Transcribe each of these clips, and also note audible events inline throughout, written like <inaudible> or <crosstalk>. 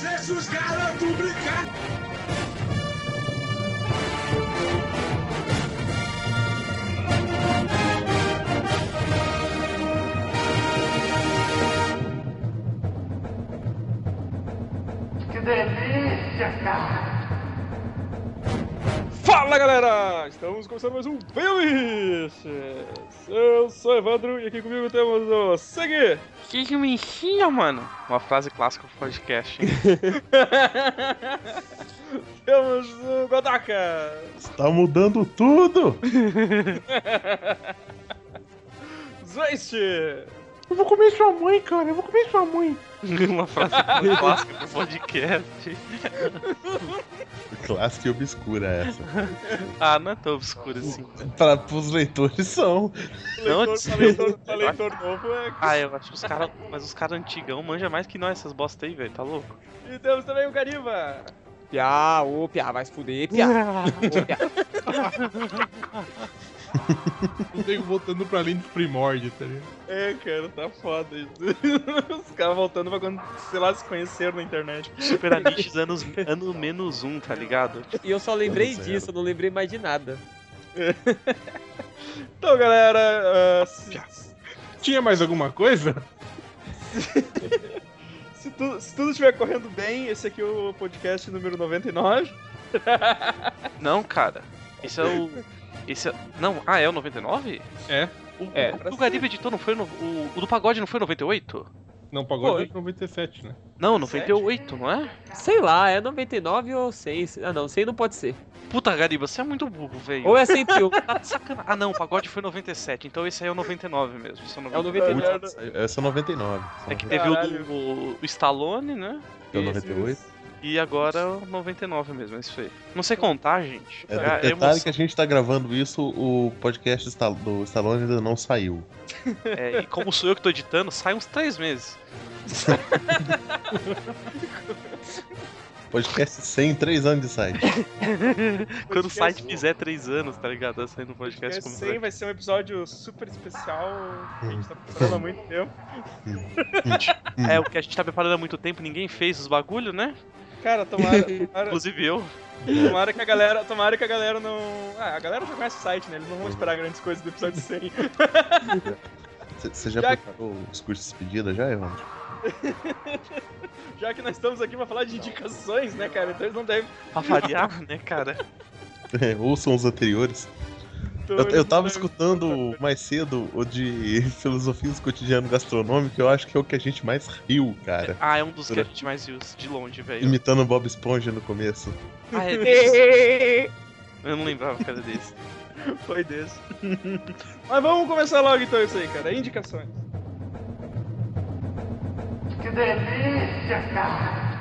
Deixa os garotos brincar! Que delícia, cara! Fala galera! Estamos começando mais um Playlist! Eu sou Evandro e aqui comigo temos o Segui! Que que me ensina, mano? Uma frase clássica do podcast, <laughs> temos o Godaka! Tá mudando tudo! <laughs> Zwist! Eu vou comer sua mãe, cara, eu vou comer sua mãe. <laughs> Uma frase <laughs> clássica do podcast. Clássica e obscura essa. Ah, não é tão obscuro assim. Para pros leitores são. Não, Leitor, pra leitor, pra leitor novo é. Ah, eu acho que os caras. Mas os caras antigão manjam mais que nós, essas bosta aí, velho. Tá louco? E temos também o Gariba! Piá, ô Piá, vai se fuder, Piá. <laughs> Ô, Piá. <laughs> O nego voltando pra além dos primórdios, tá ligado? É, cara, tá foda isso. <laughs> Os caras voltando pra quando, sei lá, se conheceram na internet. Super Aniches anos, ano menos um, tá ligado? E eu só lembrei Zero. disso, eu não lembrei mais de nada. <laughs> Então, galera, se, Tinha mais alguma coisa? se, tu- se tudo estiver correndo bem, esse aqui é o podcast número 99. Não, cara. Esse é o. Esse é. Não, ah, é o 99? É. O, É. o, o Gariba editor não foi no. O, o do pagode não foi 98? Não, pagode Foi. é 97, né? Não, 98, não é? Sei lá, é 99 ou 100. Ah não, 100 não pode ser. Puta, Gariba, você é muito burro, velho. Ou é 101. Tá de sacana... Ah, não, o pagode foi 97, então esse aí é o 99 mesmo. esse É o 99. 99. Essa é 99. É que teve o do o Stallone, né? É o 98. E agora o 99 mesmo, é isso aí. Não sei contar, gente. É, É, detalhe emoção. que a gente tá gravando isso, o podcast do Stallone ainda não saiu. É, e como sou eu que tô editando, sai uns três meses. <laughs> Podcast sem 3 anos de site. <laughs> Quando o site fizer três anos, tá ligado? Tá saindo um podcast como 100 vai ser um episódio super especial que a gente tá preparando há muito tempo. É, o que a gente tá preparando há muito tempo, ninguém fez os bagulho, né? Cara, tomara, <laughs> tomara, Inclusive eu. tomara que a galera, tomara que a galera não, ah, a galera já conhece o site, né? Eles não vão esperar grandes coisas do episódio 100. Você já Já- preparou os cursos de despedida já, Evandro? <laughs> Já que nós estamos aqui pra falar de indicações, né, cara? Então eles não devem. Pra variar, né, cara? <laughs> É, ouçam os anteriores. Então Eu, eu tava devem- escutando mais cedo o de <laughs> filosofia do cotidiano gastronômico, eu acho que é o que a gente mais riu, cara. Ah, é um dos que a gente mais viu de longe, velho. Imitando o Bob Esponja no começo. Ah, é <laughs> desse. Eu não lembrava era desse. <laughs> Foi desse. Mas vamos começar logo então isso aí, cara. Indicações. Que delícia, cara!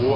Vou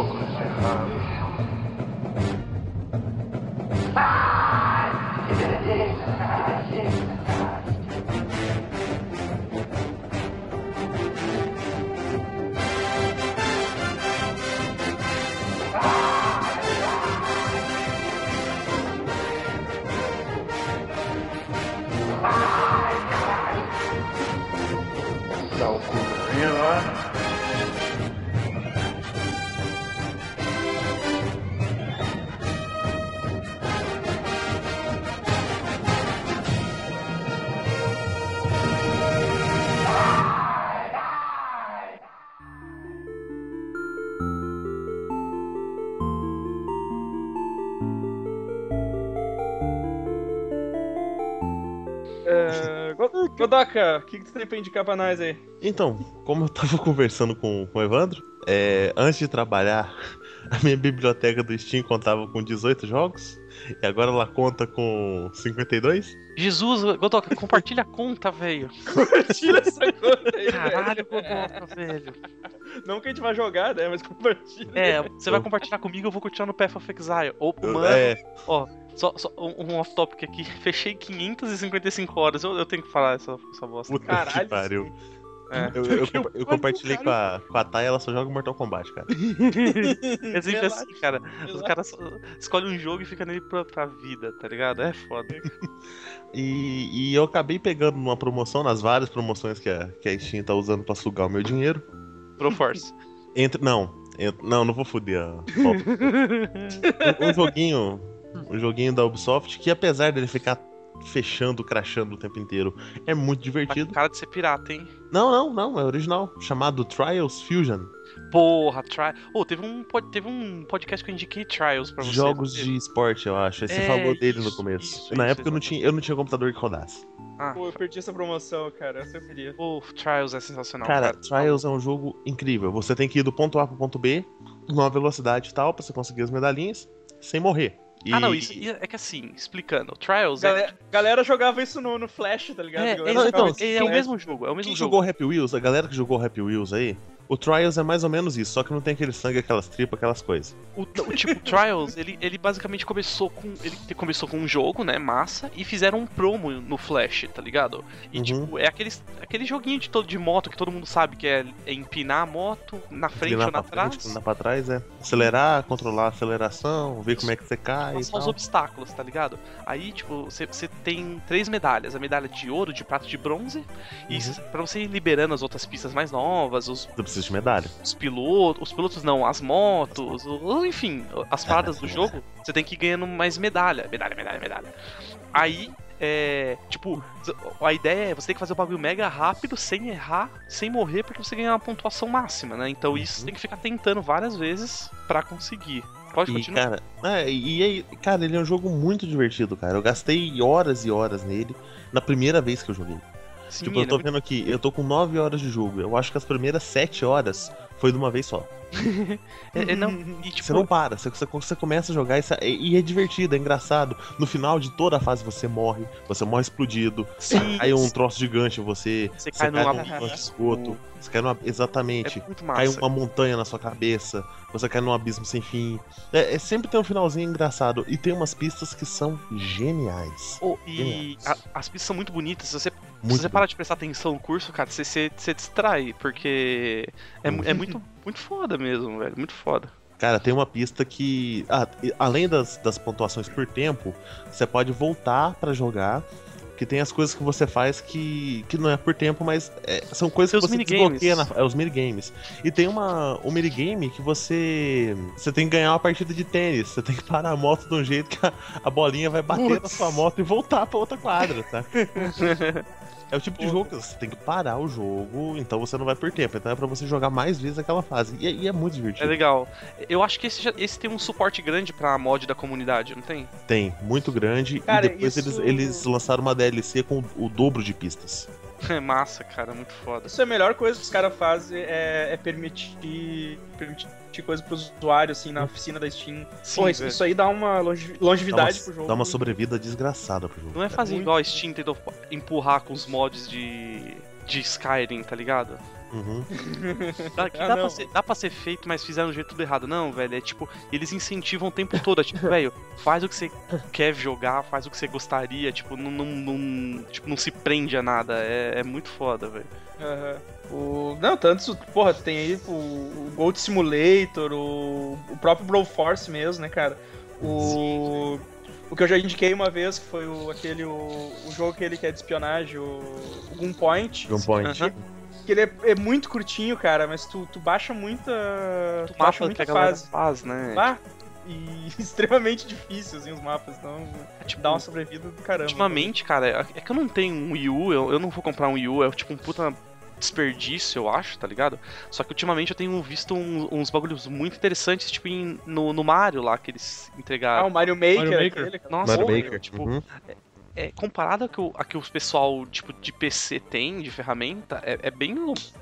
Godoka, o que, que tu tem pra indicar pra nós aí? Então, como eu tava <laughs> conversando com, com o Evandro, é, antes de trabalhar, <laughs> a minha biblioteca do Steam contava com 18 jogos, e agora ela conta com 52. Jesus, Godoka, compartilha a conta, velho. <laughs> Tira essa conta aí. Caralho, Godoka, velho. Não que a gente vai jogar, né? Mas compartilha. É, você vai compartilhar comigo, eu vou continuar no Path of Exile. Ou, mano, É, ó, só, só um, off-topic aqui. <laughs> Fechei 555 horas. Eu, eu tenho que falar essa, essa bosta. puta Caralho, que pariu. É. Eu, eu, eu, <laughs> eu compartilhei com a, com a Thay, ela só joga Mortal Kombat, cara. <laughs> É sempre Relaxa, assim, cara. Os caras escolhem um jogo e fica nele pra, pra vida, tá ligado? É foda. <laughs> E, e eu acabei pegando numa promoção, nas várias promoções que a, que a Steam tá usando pra sugar o meu dinheiro. Pro Force. Entre. Não, ent- não, não vou foder a. um, um joguinho. Um joguinho da Ubisoft que apesar dele ficar fechando, crashando o tempo inteiro, é muito Tá divertido. cara de ser pirata, hein? Não, não, não, é original. Chamado Trials Fusion. Porra, Tri... Oh, teve um, teve um podcast que eu indiquei Trials pra você. Jogos de esporte, eu acho. Aí você É, falou dele no isso, começo. isso, Na isso, época eu não, tinha, eu não tinha computador que rodasse. Ah, Pô, eu perdi essa promoção, cara. Eu queria. Pô, Trials é sensacional, Cara, cara. Trials é um jogo incrível. Você tem que ir do ponto A pro ponto B, numa velocidade tal, pra você conseguir as medalhinhas, sem morrer. E- Ah, não, isso é que assim, explicando. Trials é. Galera, galera jogava isso no, no Flash, tá ligado? É, é, então, isso é, o Flash. mesmo jogo, é o mesmo Quem jogo. jogou Happy Wheels, a galera que jogou Happy Wheels aí, o Trials é mais ou menos isso, só que não tem aquele sangue, aquelas tripas, aquelas coisas. O, o tipo, <laughs> Trials, ele, ele basicamente começou com. Ele começou com um jogo, né? Massa, e fizeram um promo no Flash, tá ligado? E Uhum. tipo, é aquele, aquele joguinho de, todo, de moto que todo mundo sabe que é, é empinar a moto na frente Inclinar ou na frente, trás. inclinar pra trás, é. Acelerar, controlar a aceleração, ver como é que você cai Passar os obstáculos, tá ligado? Aí, tipo, você tem três medalhas: a medalha de ouro, de prata de bronze. E Uhum. pra você ir liberando as outras pistas mais novas, os, Você precisa de medalha. os pilotos. Os pilotos não, as motos, enfim, as paradas do jogo, você tem que ir ganhando mais medalha. Medalha, medalha, medalha. Aí. É. Tipo, a ideia é você ter que fazer o bagulho mega rápido, sem errar, sem morrer, porque você ganha uma pontuação máxima, né? Então isso você tem que ficar tentando várias vezes pra conseguir. Pode E, continuar. cara, é, e aí, cara, ele é um jogo muito divertido, cara. Eu gastei horas e horas nele na primeira vez que eu joguei. Sim, Tipo, eu ele tô vendo aqui, eu tô com 9 horas de jogo. Eu acho que as primeiras 7 horas foi de uma vez só. <laughs> É, é, não, e tipo, Você não para, você, você, você começa a jogar e, e é divertido, é engraçado. No final de toda a fase você morre, você morre explodido, Sim, cai um troço gigante você, Você você cai cai num esgoto, você cai numa. Exatamente. é Cai uma montanha na sua cabeça, você cai num abismo sem fim. É, é sempre tem um finalzinho engraçado. E tem umas pistas que são geniais. Oh, e Geniais. a- as pistas são muito bonitas. Se você, se Muito você parar de prestar atenção no curso, cara, você, você distrai, porque é, é muito, muito foda mesmo, velho. Muito foda. Cara, tem uma pista que. ah, além das, das pontuações por tempo, você pode voltar pra jogar. Que tem as coisas que você faz que, que não é por tempo, mas é, são coisas Tem que você minigames. desbloqueia na, é, os minigames. E tem uma, um minigame que você. Você tem que ganhar uma partida de tênis. Você tem que parar a moto de um jeito que a, a bolinha vai bater na sua moto e voltar pra outra quadra, tá? <laughs> É o tipo de jogo que você tem que parar o jogo, então você não vai por tempo. Então é pra você jogar mais vezes aquela fase. E, é- e é muito É divertido. legal. Eu acho que esse, já- esse tem um suporte grande pra mod da comunidade, não tem? Tem, muito grande. Cara, e depois isso- eles, eles lançaram uma DLC com o dobro de pistas. É <laughs> massa, cara, muito foda. Isso é a melhor coisa que os caras fazem é, é permitir, permitir coisa pros usuários, assim, na oficina da Steam. Sim, Pô, isso, isso aí dá uma longe- Dá uma, longevidade pro jogo. dá uma sobrevida desgraçada pro jogo. Não é fazer igual a Steam tentou empurrar com os mods de, de Skyrim, tá ligado? Uhum. <laughs> Dá, que Ah, dá, não. pra ser, dá pra ser feito, mas fizeram do jeito tudo errado. Não, velho, é tipo, eles incentivam o tempo todo. É tipo, <laughs> velho, faz o que você quer jogar, faz o que você gostaria, tipo, não, não, não- tipo, não se prende a nada. É, é muito foda, velho. Aham. O... Não, tanto, porra, tem aí o, o Gold Simulator, o, o próprio Brawl Force mesmo, né, cara? O... O que eu já indiquei uma vez, que foi o, aquele, o, o jogo que é de espionagem, o, o Gunpoint. Gunpoint. Aham. Que ele é, é muito curtinho, cara, mas tu, tu baixa muita. Tu, baixa mapa que muita fase. faz, né? Ah, e <laughs> extremamente difícil, assim, os mapas. Então, É, tipo, dá uma sobrevida do caramba. Ultimamente, cara, é que eu não tenho um Wii U, eu, eu não vou comprar um Wii U, é tipo um puta desperdício, eu acho, tá ligado? Só que ultimamente eu tenho visto um- uns bagulhos muito interessantes, tipo em- no, no Mario lá, que eles Ah, entregaram. o Mario Maker, Mario Maker. aquele. Nossa, Mario Maker. tipo, uhum. É, comparado a que, o, a que os pessoal, tipo, de PC tem, de ferramenta, é, é bem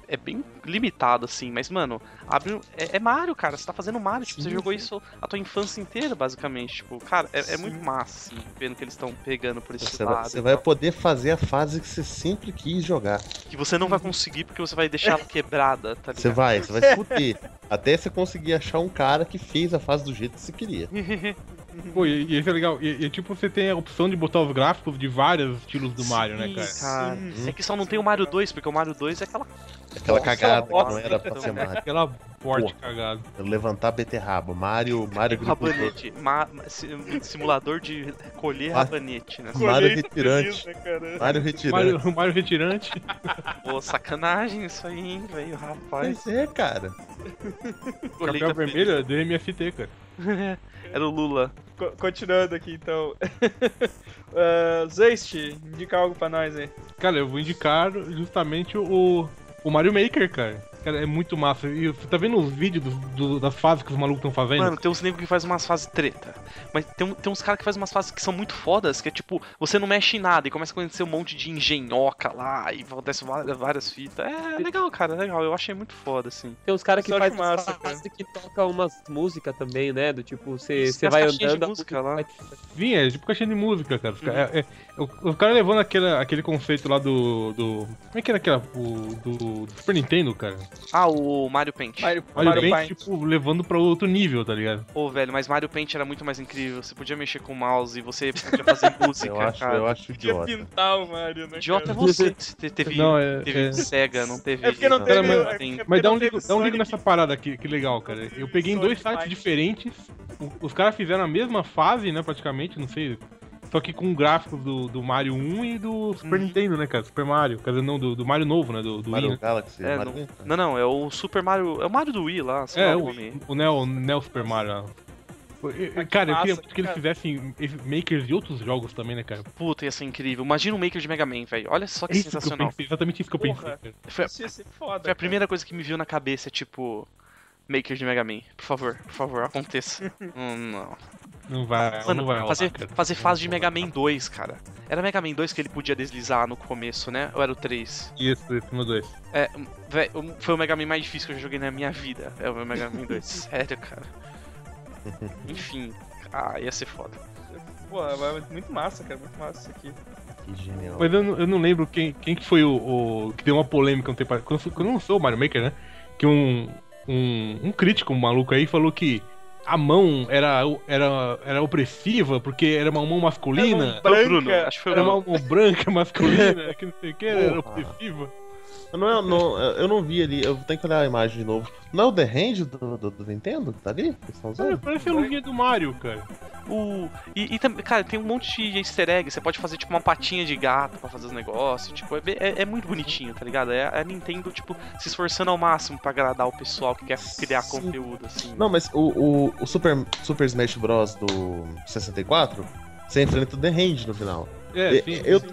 é bem limitado, assim. Mas, mano, abre, um- é, é Mario, cara. Você tá fazendo Mario, tipo, você jogou isso a tua infância inteira, basicamente. Tipo, cara, é, é muito massa, assim, vendo que eles estão pegando por esse Você lado. vai, você vai poder fazer a fase que você sempre quis jogar. Que você não vai conseguir porque você vai deixar ela quebrada, tá ligado? Você vai, você vai se fuder. <laughs> Até você conseguir achar um cara que fez a fase do jeito que você queria. <laughs> Pô, e, e isso é legal. E, e, tipo, você tem a opção de botar os gráficos de vários estilos do Mario, né, cara? Cara, Sim. é que só não tem o Mario 2, porque o Mario 2 é aquela. Aquela Nossa, cagada que não era pra ser Mario. Aquela porte cagada. Levantar beterraba. Mario, Mario. Rabanete. Ma- si- simulador de colher rabanete, né? Mario retirante. feliz, né? Mario retirante. Mario, <laughs> Mario retirante. Pô, sacanagem isso aí, hein, velho, rapaz. Pois é, cara. Colheita Capel vermelho é do MFT, cara. <laughs> Era o Lula. Co- Continuando aqui, então. uh, <laughs> Zeist, indica algo pra nós aí. Cara, eu vou indicar justamente o, o Mario Maker, cara. Cara, é muito massa. E você tá vendo os vídeos do- do- das fases que os malucos estão fazendo? Mano, tem uns negros que faz umas fases treta. Mas tem, tem uns caras que faz umas fases que são muito fodas, que é tipo, você não mexe em nada e começa a acontecer um monte de engenhoca lá e acontece várias, várias fitas. É legal, cara, é legal. Eu achei muito foda, assim. Tem uns caras que fazem massa, fase que toca umas músicas também, né? Do tipo, você Isso, você vai de andando. a música lá. vai- Sim, é tipo caixinha de música, cara. Ca- é- é- o, o cara levando aquele, aquele conceito lá do, do. Como é que era aquela. O, do, do Super Nintendo, cara. Ah, o Mario Paint. Mario, Mario, Mario Paint, Paint. tipo, levando pra outro nível, tá ligado? Pô, velho, mas Mario Paint era muito mais incrível. Você podia mexer com o mouse e você podia fazer <laughs> música, Eu acho, cara. eu acho Podia idiota. pintar o Mario, né? Idiota é cara? você. <laughs> Você teve, Não, é- teve é- Sega, não teve. É porque não teve- Nintendo, é tem- porque- Mas dá um, ligo, dá um ligo nessa parada aqui, que legal, cara. Eu peguei em dois sites diferentes. Os caras fizeram a mesma fase, né, praticamente, não sei. Só que com gráficos do, do Mario 1 e do Super Uhum. Nintendo, né, cara? Super Mario. Quer dizer, não, do, do Mario novo, né? Do, do Wii, Mario né? Galaxy, É, Mario não, Wii. não, não, é o Super Mario. É o Mario do Wii lá, sei É, lá o, nome. o Neo, Neo Super Mario. lá. Mas que Cara, eu queria muito que eles fizessem makers de outros jogos também, né, cara? Puta, ia ser incrível. Imagina um Maker de Mega Man, velho. Olha só que É isso que sensacional. pensei, exatamente isso que eu pensei. Porra. cara. Foi, a- Isso ia ser foda. foi a primeira coisa que me viu na cabeça, tipo. Maker de Mega Man. Por favor, por favor, aconteça. <laughs> Hum, não. Não vai, Mano, não vai rolar, fazer, cara. fazer fase de Mega Man 2, cara. Era Mega Man 2 que ele podia deslizar no começo, né? Ou era o 3? Isso, esse no 2. É, véi, um- foi o Mega Man mais difícil que eu já joguei na minha vida. É o meu Mega Man 2. <laughs> Sério, cara. Enfim. Ah, ia ser foda. Pô, muito massa, cara. Muito massa isso aqui. Que genial. Mas eu não, eu não lembro quem, quem que foi o, o- que deu uma polêmica um tempo atrás. Quando, quando lançou o Mario Maker, né? Que um, um, um crítico um maluco aí falou que a mão era, era, era opressiva porque era uma mão masculina. Era o Bruno. Branca. Acho que foi o Era uma mão branca masculina, que não sei o que, era opressiva. Não é, não, eu não vi ali, eu tenho que olhar a imagem de novo. Não é o The Hand do, do, do Nintendo que tá ali? Que estão usando? parece a luvinha do Mario, cara. O... E, e também, cara, tem um monte de easter egg. Você pode fazer, tipo, uma patinha de gato pra fazer os negócios. Tipo, é, é- é muito bonitinho, tá ligado? É a Nintendo, tipo, se esforçando ao máximo pra agradar o pessoal que quer criar Sim. conteúdo, assim. Não, mas o, o, o Super, Super Smash Bros. do 64, você enfrenta o The Hand no final. É, sim. eu, sim.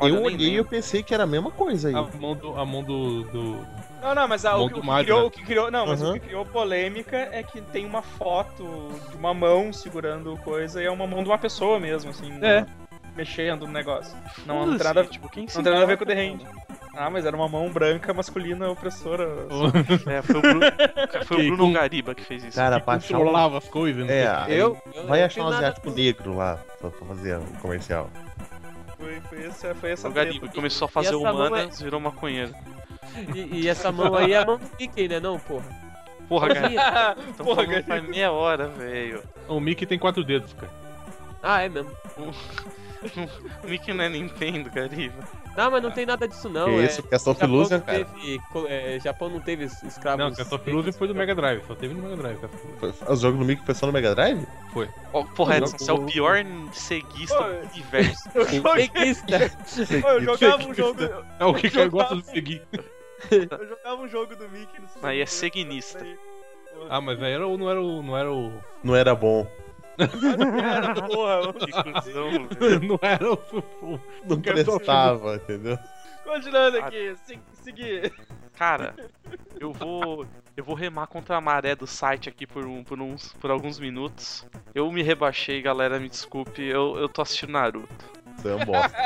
Eu eu olhei e eu pensei que era a mesma coisa aí. A mão do. A mão do, do- Não, não, mas a, o, o que Mario, criou, né? o que criou. Não, mas Aham. o que criou polêmica é que tem uma foto de uma mão segurando coisa e é uma mão de uma pessoa mesmo, assim. É. Mexendo no negócio. Não, não tem nada, tipo, quem não tem nada a ver com o The Hand. Ah, mas era uma mão branca masculina opressora. <laughs> É, foi o Bruno, foi o Que Bruno com- Gariba que fez isso. Cara, um... controlava as coisas. né? É, Eu, eu vai não achar um asiático negro lá pra, pra fazer o comercial. Foi, foi essa, foi essa treta. começou a fazer mão humanas, virou maconheiro. E, e essa mão aí é a mão do Mickey, né? Não, porra. Porra, Gariba. Então Porra, faz meia hora, velho. O Mickey tem quatro dedos, cara. Ah, é mesmo. O <laughs> Mickey não é Nintendo, Gariba. Não, mas não tem nada disso não. que é... isso, Castle of Japão Illusion, não cara. teve, é, Japão não teve escravos. Não, Castle of Illusion foi do Mega Drive, só teve no Mega Drive. Foi- O jogo do Mickey foi só no Mega Drive? Ó, porra, Não, Edson, você é o pior ceguista do universo. <laughs> Eu joguei- Peguista. eu jogava um jogo. É o que eu gosto de seguir. Eu jogava um jogo do Mickey no Aí é seguinista. Ah, mas aí era, não era o. Não era o. Não era bom. Porra, Que cuzão, velho. Não era o. o- Não prestava, entendeu? continuando aqui, se- seguir. Cara, eu vou. Eu vou remar contra a maré do site aqui por, um, por, uns, por alguns minutos. Eu me rebaixei, galera, me desculpe. Eu, eu tô assistindo Naruto. Você é um bosta.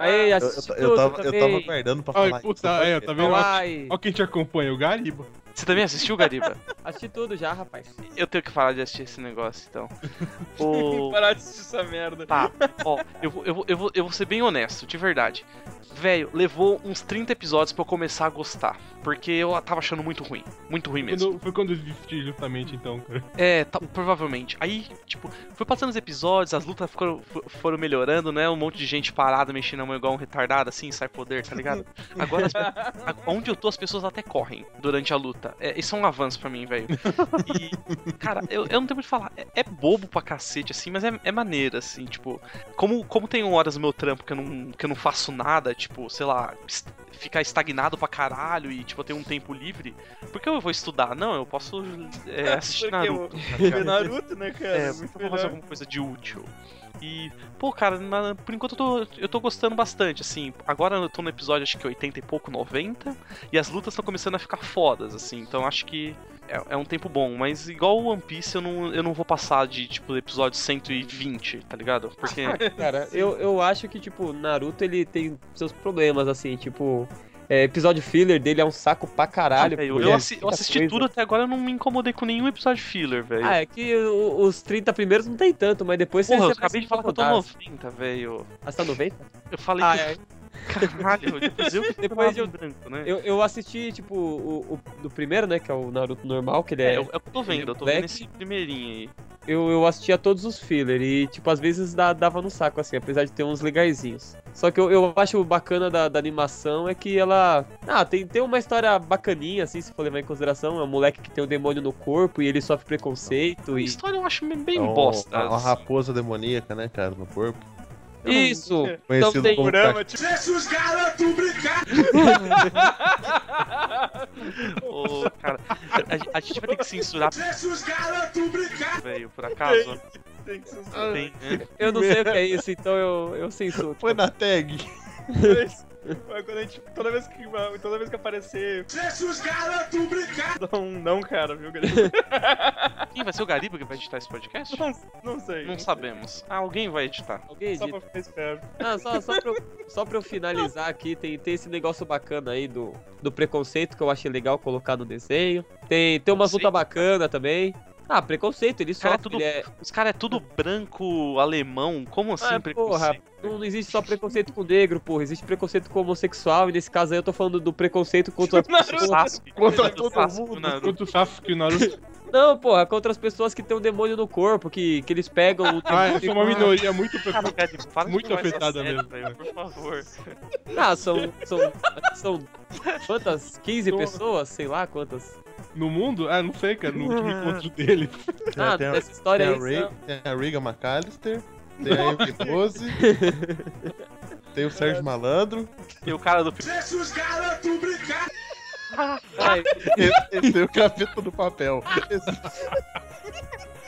Aí, Eu, eu, eu tava, eu tava aguardando pra Ai, falar puta, isso. é, tá vendo? Ai, Olha quem te acompanha, o Gariba. Você também assistiu, Gariba? assisti tudo já, rapaz. Eu tenho que parar de assistir esse negócio, então. <laughs> O... Parar de assistir essa merda. Tá, ó, eu vou, eu, vou, eu, vou, eu vou ser bem honesto, de verdade. Velho, levou uns 30 episódios pra eu começar a gostar. Porque eu tava achando muito ruim. Muito ruim mesmo. Quando- foi quando eu desisti, justamente, então, cara. É, tá- provavelmente. Aí, tipo, foi passando os episódios, as lutas foram, fo- foram melhorando, né? Um monte de gente parada, mexendo a mão igual um retardado, assim, sai poder, tá ligado? Agora, as onde eu tô, as pessoas até correm durante a luta. É, isso é um avanço pra mim, velho. E, cara, eu, eu não tenho muito o que falar. É, é bobo pra cacete, assim, mas é, é maneiro, assim, tipo... Como, como tem horas no meu trampo que eu não, que eu não faço nada, tipo, sei lá... est- Ficar estagnado pra caralho e, tipo, eu tenho um tempo livre. Por que eu vou estudar? Não, eu posso é, <laughs> assistir Naruto. o- tá <laughs> Naruto, né, cara? É, Muito vou fazer alguma coisa de útil. E, pô, cara, na- por enquanto eu tô, eu tô gostando bastante, assim. Agora eu tô no episódio, acho que 80 e pouco, 90. E as lutas estão começando a ficar fodas, assim. Então acho que é, é um tempo bom. Mas igual o One Piece, eu não, eu não vou passar de, tipo, episódio 120, tá ligado? Porque. <laughs> Cara, eu, eu acho que, tipo, Naruto ele tem seus problemas, assim, tipo. É, episódio filler dele é um saco pra caralho. Ah, velho, porque eu, é assi- eu assisti coisa. tudo até agora, eu não me incomodei com nenhum episódio filler, velho. Ah, é que o- os 30 primeiros não tem tanto, mas depois Porra, você eu acabei de falar que eu tô incomodar. 90, velho. Ah, você tá 90? Eu falei Ah, que. é. Caralho, <laughs> depois eu Depois eu branco, né? Eu, eu assisti, tipo, o, o do primeiro, né? Que é o Naruto normal, que ele É, é. eu, eu tô vendo, eu tô Black. vendo esse primeirinho aí. Eu, eu assistia todos os filler e, tipo, às vezes dá- dava no saco, assim, apesar de ter uns legaizinhos. Só que eu, eu acho bacana da, da animação é que ela. Ah, tem, tem uma história bacaninha, assim, se for levar em consideração. É um moleque que tem um demônio no corpo e ele sofre preconceito A e. história eu acho bem É um- bosta. Uma assim. raposa demoníaca, né, cara, no corpo. Isso! Conhecido tem- como Programa, tipo, Deixa os garotos brincar. <laughs> Ô, cara, a, a gente vai ter que censurar, Deixa os garotos brincar. velho, por acaso. tem que ser Tem, né? Eu não sei o que é isso, então eu, eu censuro. Foi na tag. Mas quando a gente, toda vez que toda vez que aparecer, Deixa os garotos brincar. não, não, cara, viu, galera? <laughs> Quem vai ser o Gariba que vai editar esse podcast? Não, não sei. Não sabemos. Ah, alguém vai editar. Alguém Só edita. pra ficar esperto. Não, só, só, pra eu, só pra eu finalizar aqui, tem, tem esse negócio bacana aí do, do preconceito que eu achei legal colocar no desenho. Tem, tem umas lutas bacanas também. Ah, preconceito, ele Cara, é tudo- é... Os caras é tudo branco, alemão. Como assim, Ah, porra, preconceito? não existe só preconceito com negro, porra. Existe preconceito com homossexual, e nesse caso aí eu tô falando do preconceito contra <laughs> as Naruto. pessoas. Contra Do todo mundo. Contra o Sasuke e o Naruto. <laughs> Não, porra, contra as pessoas que tem um demônio no corpo, que, que eles pegam o <laughs> Ah, eu sou uma minoria muito Cara, de Muito afetada mesmo. velho, por favor. Ah, são. São. São. Quantas? 15 Tô- pessoas? Sei lá quantas. No mundo? Ah, não sei, cara. No último encontro dele. Ah, tem, a, essa história tem, a aí. Ray- são- tem a Riga McAllister, tem a M12, <laughs> tem o Sérgio Malandro, E o cara do Deixa os garotos brincar. Ai, <laughs> e, e tem o Capeta do Papel. Esse-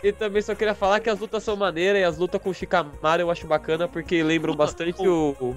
E também só queria falar que as lutas são maneiras e as lutas com o Shikamaru eu acho bacana porque lembram bastante o.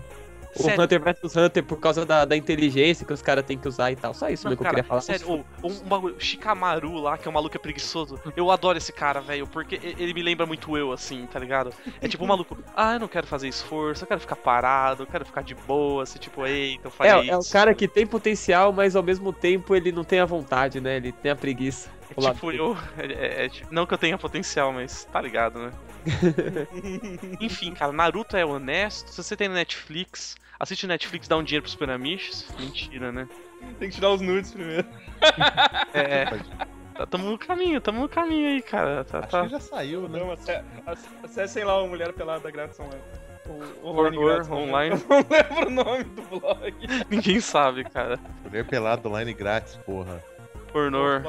o- O Sério? Hunter vs Hunter por causa da, da inteligência que os caras têm que usar e tal. Só isso Não, que eu queria falar. Sério, ô, um, um bagulho. Shikamaru lá, que é um maluco preguiçoso. Eu adoro esse cara, velho, porque ele me lembra muito eu, assim, tá ligado? É tipo um maluco. Ah, eu não quero fazer esforço, eu quero ficar parado, eu quero ficar de boa, assim, tipo, eita, eu faria É, isso. é o cara que tem potencial, mas ao mesmo tempo ele não tem a vontade, né? Ele tem a preguiça. É tipo, eu. <laughs> é- é- é tipo- não que eu tenha potencial, mas tá ligado, né? <laughs> Enfim, cara, Naruto é honesto. Se você tem Netflix, assiste Netflix, dá um dinheiro pros Piramiches. Mentira, né? Tem que tirar os nudes primeiro. <laughs> É. tá- Tamo no caminho, tamo no caminho aí, cara. Tá, Acho tá. que já saiu, né? Não, ace- ace- acessem lá o Mulher Pelada Grátis Online. O, o Horror grátis online. Eu não lembro o nome do blog. Ninguém sabe, cara. Mulher pelado online grátis, porra. Pornor.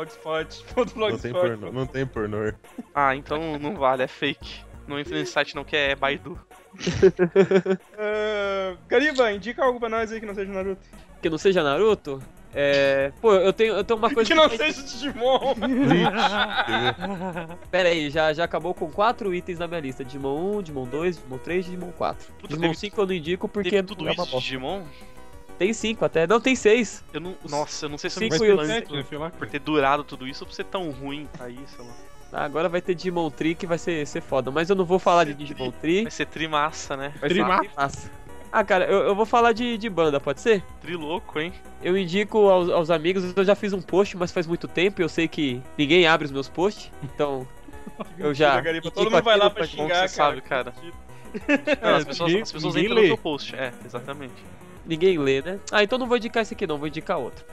Não tem pornô. Não tem pornô. Ah, então não vale, é fake. Não entra nesse site não, que é Baidu. <laughs> Ah, Gariba, indica algo pra nós aí que não seja Naruto. Que não seja Naruto? É. Pô, eu tenho, eu tenho uma <laughs> coisa Que não seja Digimon. Pera aí, já, já acabou com quatro itens na minha lista: Digimon 1, Digimon 2, Digimon 3 Digimon 4. Puta, Digimon teve- 5 eu não indico porque Teve tudo é isso uma de bosta. Digimon? Tem 5 até. Não, tem 6. Eu não. Nossa, eu não sei se eu Cinco me e o expanso sete, né, sei lá. por ter durado tudo isso ou por ser tão ruim aí, sei lá. Tá, agora vai ter Digimon Tree que vai ser, ser foda. Mas eu não vou falar de Digimon Tree. Vai ser trimassa, né? Vai ser Trimassa. massa. Ah, cara, eu, eu vou falar de, de banda, pode ser? Trilouco, hein? Eu indico aos, aos amigos, eu já fiz um post, mas faz muito tempo, eu sei que ninguém abre os meus posts, então eu já. Gariba, todo mundo vai lá pra xingar, cara. sabe, cara. É, Não, as pessoas, ninguém- as pessoas entram no seu post. É, exatamente. Ninguém lê, né? Ah, então não vou indicar esse aqui não, vou indicar outro.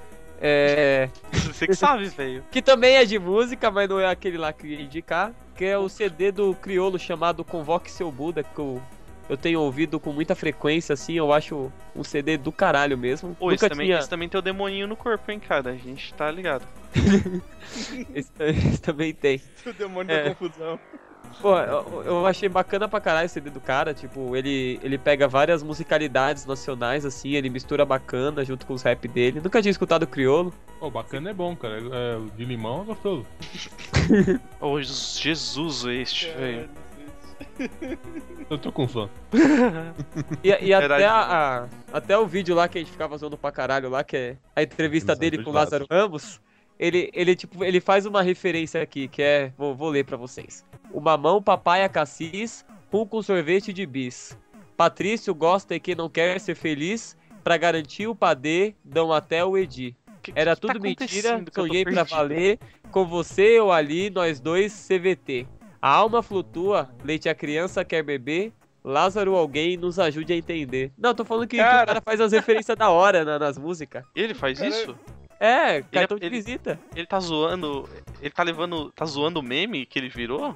É. <laughs> Você que sabe, velho. Que também é de música, mas não é aquele lá que eu ia indicar. Que é o CD do Criolo chamado Convoque Seu Buda, que eu, eu tenho ouvido com muita frequência, assim, eu acho um CD do caralho mesmo. Pô, esse Nunca também, tinha. também tem o demoninho no corpo, hein, cara. A gente tá ligado. <laughs> Esse, esse também tem. <laughs> O demônio É. da confusão. Pô, eu, eu achei bacana pra caralho esse CD do cara, tipo, ele, ele pega várias musicalidades nacionais, assim, ele mistura bacana junto com os rap dele. Nunca tinha escutado o Criolo. Pô, bacana é bom, cara. É, o de limão é gostoso. <laughs> Ô, Jesus, este, velho. Eu tô com sono. <laughs> E, e até, a, a- até o vídeo lá que a gente ficava zoando pra caralho lá, que é a entrevista dele com o Lázaro Ramos, ele, ele, tipo, ele faz uma referência aqui, que é. Vou, vou ler pra vocês. O mamão, papaya, cassis, rum com sorvete de bis. Patrício gosta e quem não quer ser feliz, pra garantir o padê, dão até o Edi. Que- Era que tá tudo mentira, que eu tô sonhei pra valer, com você eu ali, nós dois CVT. A alma flutua, leite a criança quer beber, Lázaro alguém nos ajude a entender. Não, tô falando que, que Cara. o cara faz as referências da hora na- nas músicas. Ele faz Cara, isso? É, cartão de ele- visita. Ele tá zoando. Ele tá levando. Tá zoando o meme que ele virou?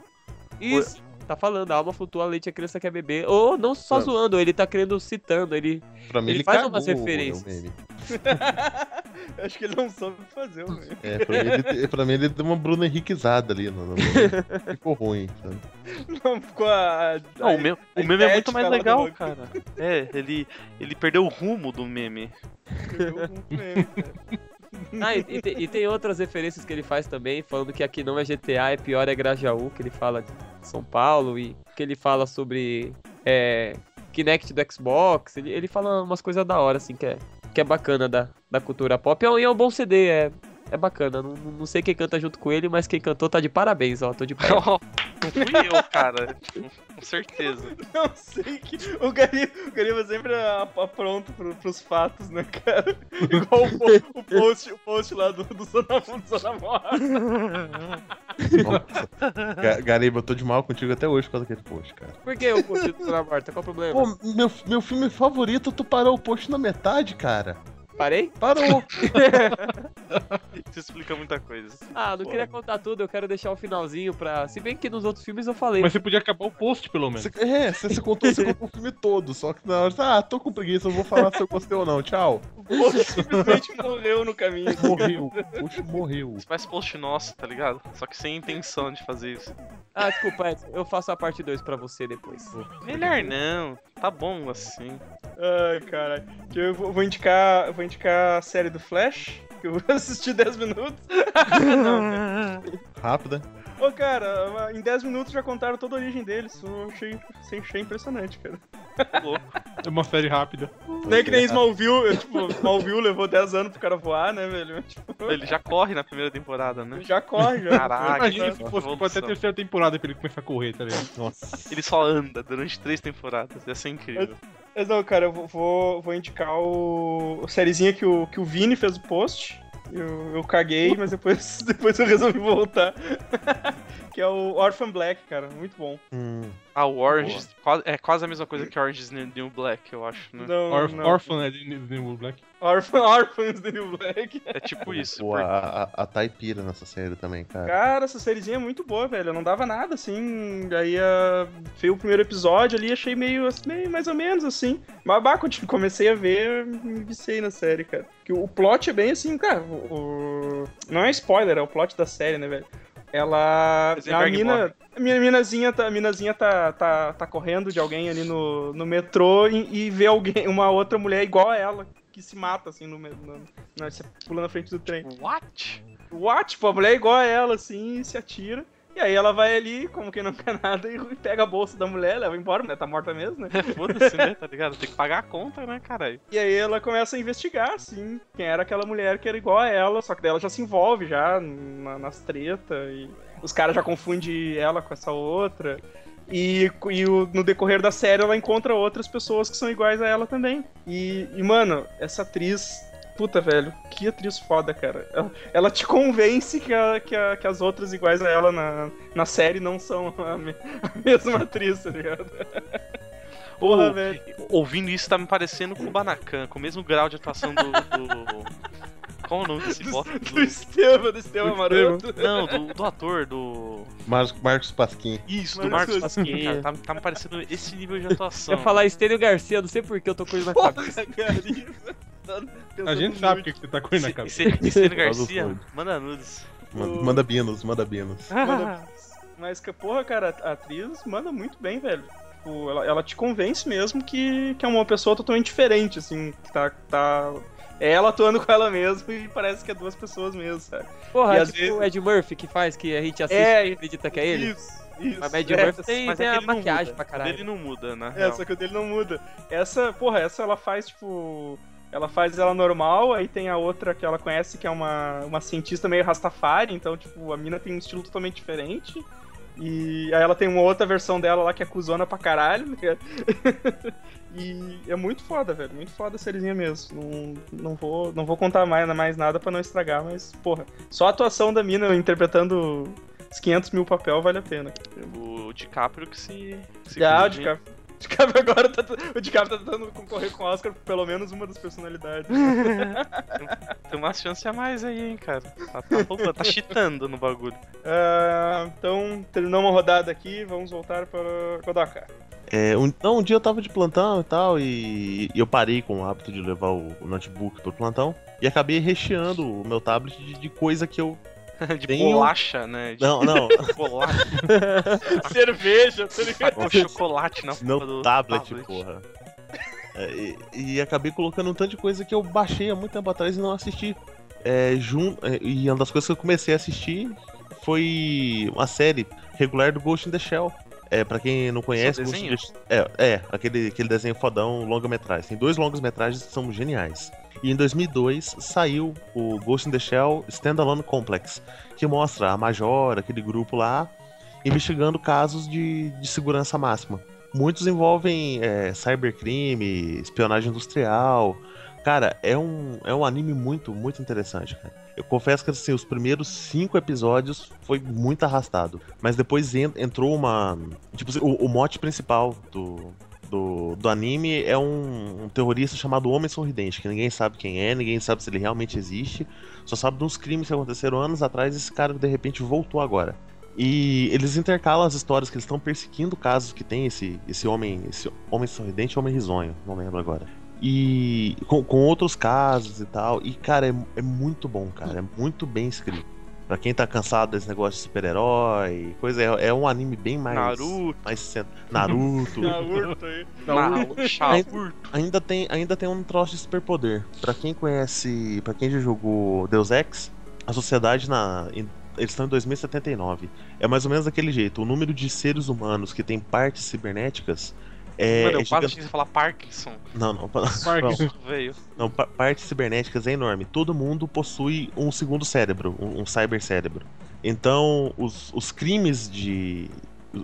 Isso. Tá falando, a alma flutua, leite a criança quer beber. Ou não só Não. zoando, ele tá querendo citando, ele... Pra mim Ele ele, faz cagou umas o- o referências. meme. <laughs> Acho que ele não soube fazer, o mesmo. É, pra mim, ele, pra mim ele deu uma Bruna Henriquezada ali. No, no- <laughs> ficou ruim, sabe? Não ficou a. Não, o, me- o meme é muito mais do legal, cara. É, ele, ele perdeu o rumo do meme. Ah, e, e tem, e tem outras referências que ele faz também, falando que aqui não é GTA, é pior é Grajaú, que ele fala de São Paulo, e que ele fala sobre é, Kinect do Xbox, ele, ele fala umas coisas da hora, assim, que é, que é bacana da, da cultura pop. É e é um bom CD, é, é bacana. Não, não sei quem canta junto com ele, mas quem cantou tá de parabéns, ó, tô de parabéns. <laughs> Não fui eu, cara. Com certeza. <laughs> Não sei que. O Gariba, o Gariba sempre é pronto pro, pros fatos, né, cara? <laughs> Igual o, o post, o post lá do, do Zona, do Zona Morta. Nossa. Ga- Gariba, eu tô de mal contigo até hoje por causa daquele post, cara. Por que o post do Marta? Qual o problema? Pô, meu, meu filme favorito, tu parou o post na metade, cara. Parei? Parou. <laughs> Isso explica muita coisa. Ah, não queria contar tudo, eu quero deixar o finalzinho pra. Se bem que nos outros filmes eu falei. Mas você podia acabar o post, pelo menos. Você, é, você, você contou, você contou o filme todo, só que na hora, ah, tô com preguiça, não vou falar se eu gostei ou não, tchau. O post simplesmente morreu no caminho. Morreu, o post morreu. Isso faz post nosso, tá ligado? Só que sem intenção de fazer isso. Ah, desculpa, eu faço a parte 2 pra você depois. Melhor não. Tá bom assim. Ai, caralho. Eu vou, vou indicar. Vou indicar a série do Flash, que eu <laughs> assisti 10 minutos. <laughs> Não, cara. Rápida. Ô, cara, em 10 minutos já contaram toda a origem deles. Eu achei, achei impressionante, cara. É uma série rápida. É que nem Smallville, tipo, Smallville levou 10 anos pro cara voar, né, velho? <laughs> Tipo, Ele já corre na primeira temporada, né? já corre, já. Caraca. Imagina se fosse tipo, até a terceira temporada pra ele começar a correr, tá ligado? Nossa. Ele só anda durante três temporadas. Ia ser incrível. Mas não, cara, eu vou, vou, vou indicar o, o sériezinha que o, que o Vini fez o post. Eu, eu caguei, <laughs> mas depois, <laughs> depois eu resolvi voltar. Que é o Orphan Black, cara. Muito bom. Hum, Ah, o Orange é quase a mesma coisa que Orange is the New Black, eu acho, né? Não, Orf não. Orphan é de de New Black. Orphan, <laughs> Orphans the New Black. É tipo isso. pô, porque- a, a, a Thay pira nessa série também, cara. Cara, essa sériezinha é muito boa, velho. Eu não dava nada, assim. Aí uh, veio o primeiro episódio ali, achei meio, meio mais ou menos assim. Mas bah, quando eu <laughs> comecei a ver, me viciei na série, cara. Que o plot é bem assim, cara. O- Não é spoiler, é o plot da série, né, velho? Ela. A Heisenberg mina. A minha minazinha, tá, a minazinha tá, tá, tá correndo de alguém ali no, no metrô e, e vê alguém, <laughs> uma outra mulher igual a ela, que se mata, assim, no, no, se pula na frente do trem. What? What? Tipo, a mulher é igual a ela, assim, e se atira. E aí ela vai ali, como que não quer <laughs> nada, e pega a bolsa da mulher, leva embora, né? Tá morta mesmo, né? <laughs> Foda-se, né? Tá ligado? Tem que pagar a conta, né, caralho? E aí ela começa a investigar, assim, quem era aquela mulher que era igual a ela, só que daí ela já se envolve já na- nas tretas, e os caras já confundem ela com essa outra. E, e o- no decorrer da série ela encontra outras pessoas que são iguais a ela também. E, e, mano, essa atriz. Puta, velho, que atriz foda, cara. Ela, ela te convence que, a- que, a- que as outras iguais a ela na, na série não são a, me- a mesma atriz, tá ligado? <laughs> Porra, Ô, velho. Ouvindo isso, tá me parecendo com o Banacan, com o mesmo grau de atuação do. do... Qual o nome desse bosta? Do Estevam, do Estevam Do Maroto. Não, do, do ator, do. Mar Marcos Pasquim. Isso, do Marcos Marcos Pasquim, cara. Tá, tá me parecendo esse nível de atuação. Eu ia falar Estênio Garcia, não sei por que eu tô com ele na cabeça. Porra, cara, A gente sabe o que, que você tá com ele na cabeça. Do Garcia, manda nudes. Manda, manda binos, manda binos. Manda- <laughs> Mas que, porra, cara, a atriz manda muito bem, velho. Tipo, ela, ela te convence mesmo que, que é uma pessoa totalmente diferente, assim, que tá, tá. É ela atuando com ela mesma e parece que é duas pessoas mesmo, sabe? Porra, E é tipo vezes- o Ed Murphy que faz, que a gente assiste É, e acredita que é ele. Isso, isso. Mas Ed é, Murphy tem, Mas tem é a ele não maquiagem muda. pra O caralho. dele não muda, né? É, só que o dele não muda. Essa, porra, essa ela faz, tipo. Ela faz ela normal, aí tem a outra que ela conhece que é uma, uma cientista meio Rastafari, então, tipo, a mina tem um estilo totalmente diferente. E aí ela tem uma outra versão dela lá que é cuzona pra caralho. né? <laughs> e é muito foda, velho. Muito foda a sériezinha mesmo. Não, não, vou, não vou contar mais, mais nada pra não estragar, mas, porra, só a atuação da mina interpretando os 500 mil papel vale a pena. O DiCaprio que se. se Já, o. DiCaprio. <laughs> O DiCaprio agora tá, o DiCaprio tá tentando concorrer com o Oscar por pelo menos uma das personalidades. <laughs> Tem uma chance a mais aí, hein, cara. Tá, tá, tá cheatando no bagulho. Ah, então, terminou uma rodada aqui, vamos voltar para Godoka. É, um, não, um dia eu tava de plantão e tal, e, e eu parei com o hábito de levar o, o notebook pro plantão, e acabei recheando o meu tablet de, de coisa que eu. <laughs> De Tem um- bolacha, né? De Não, não, <laughs> bolacha. <laughs> Cerveja, tá ligado? Com chocolate na meu porra do tablet, porra. É, e, e acabei colocando um tanto de coisa que eu baixei há muito tempo atrás e não assisti. É, jun, é, e uma das coisas que eu comecei a assistir foi uma série regular do Ghost in the Shell. É, pra quem não conhece, Ghost in desenho? the É, é aquele, aquele desenho fodão, longa-metragem. Tem dois longas-metragens que são geniais. E em 2002 saiu o Ghost in the Shell Standalone Complex, que mostra a Major, aquele grupo lá, investigando casos de, de segurança máxima. Muitos envolvem é, cybercrime, espionagem industrial. Cara, é um, é um anime muito, muito interessante, cara. Eu confesso que assim, os primeiros cinco episódios foi muito arrastado. Mas depois en- entrou uma. Tipo, assim, o, o mote principal do, do, do anime é um, um terrorista chamado Homem Sorridente, que ninguém sabe quem é, ninguém sabe se ele realmente existe. Só sabe uns crimes que aconteceram anos atrás e esse cara de repente voltou agora. E eles intercalam as histórias que eles estão perseguindo casos que tem esse, esse homem, esse homem sorridente homem risonho, não lembro agora. E com, com outros casos e tal. E, cara, é, é muito bom, cara. É muito bem escrito. Pra quem tá cansado desse negócio de super-herói, coisa, é, é um anime bem mais. Naruto. Mais <laughs> Naruto. Naruto aí. Naruto. Ainda, tem, ainda tem um troço de superpoder. Pra quem conhece. Pra quem já jogou Deus Ex, a sociedade na. em- eles estão em 2079. É mais ou menos daquele jeito. O número de seres humanos que tem partes cibernéticas é. Mano, é eu quase gigante- achei que falar Parkinson. Não, não. <laughs> Parkinson. Veio. Não, pa- partes cibernéticas é enorme. Todo mundo possui um segundo cérebro, um, um cybercérebro. Então, os, os crimes de.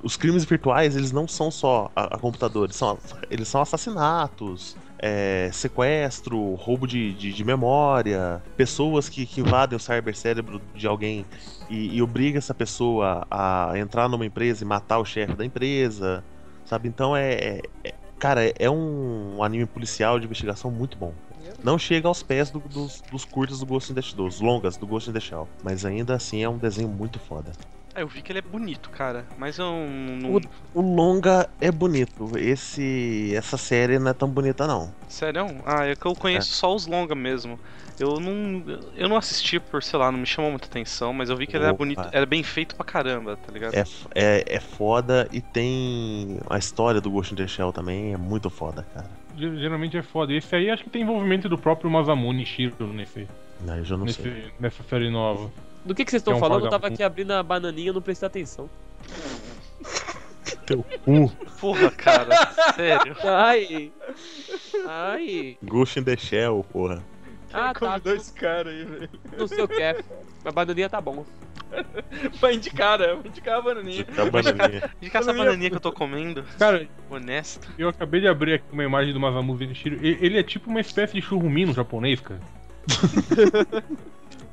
Os crimes virtuais, eles não são só a, a computadores, são, eles são assassinatos, é, sequestro, roubo de, de, de memória, pessoas que, que invadem o cybercérebro de alguém e, e obrigam essa pessoa a entrar numa empresa e matar o chefe da empresa, sabe? Então é, é- é- cara, é um anime policial de investigação muito bom. Não chega aos pés do- dos, dos curtas do Ghost in the Shell, dos longas do Ghost in the Shell, mas ainda assim é um desenho muito foda. Ah, eu vi que ele é bonito, cara. Mas eu não. O, o longa é bonito, esse essa série não é tão bonita não. Sério? Ah, é que eu conheço só os longa mesmo. Eu não. Eu não assisti por, sei lá, não me chamou muita atenção, mas eu vi que ele era bonito. Era bem feito pra caramba, tá ligado? É, é, é foda e tem a história do Ghost in the Shell também, é muito foda, cara. Ge- Geralmente é foda. Esse aí acho que tem envolvimento do próprio Masamune Shiro nesse, Não, eu já não sei. nesse, nessa série nova. Do que, que vocês estão É um falando? Eu tava aqui abrindo a bananinha, não prestei atenção. Teu cu. Porra, cara, <laughs> sério. Ai! Ai! Ghost in the Shell, porra. Ah, tá. Convidou esse cara aí, velho. Não sei o que é. <laughs> A bananinha tá bom. Vai indicar, né? Vai indicar a bananinha. Tá bananinha. <laughs> Indicar essa bananinha que eu tô comendo, Cara, honesto. eu acabei de abrir aqui uma imagem do Masamu Zenshiro. E- Ele é tipo uma espécie de churrumi no japonês, cara.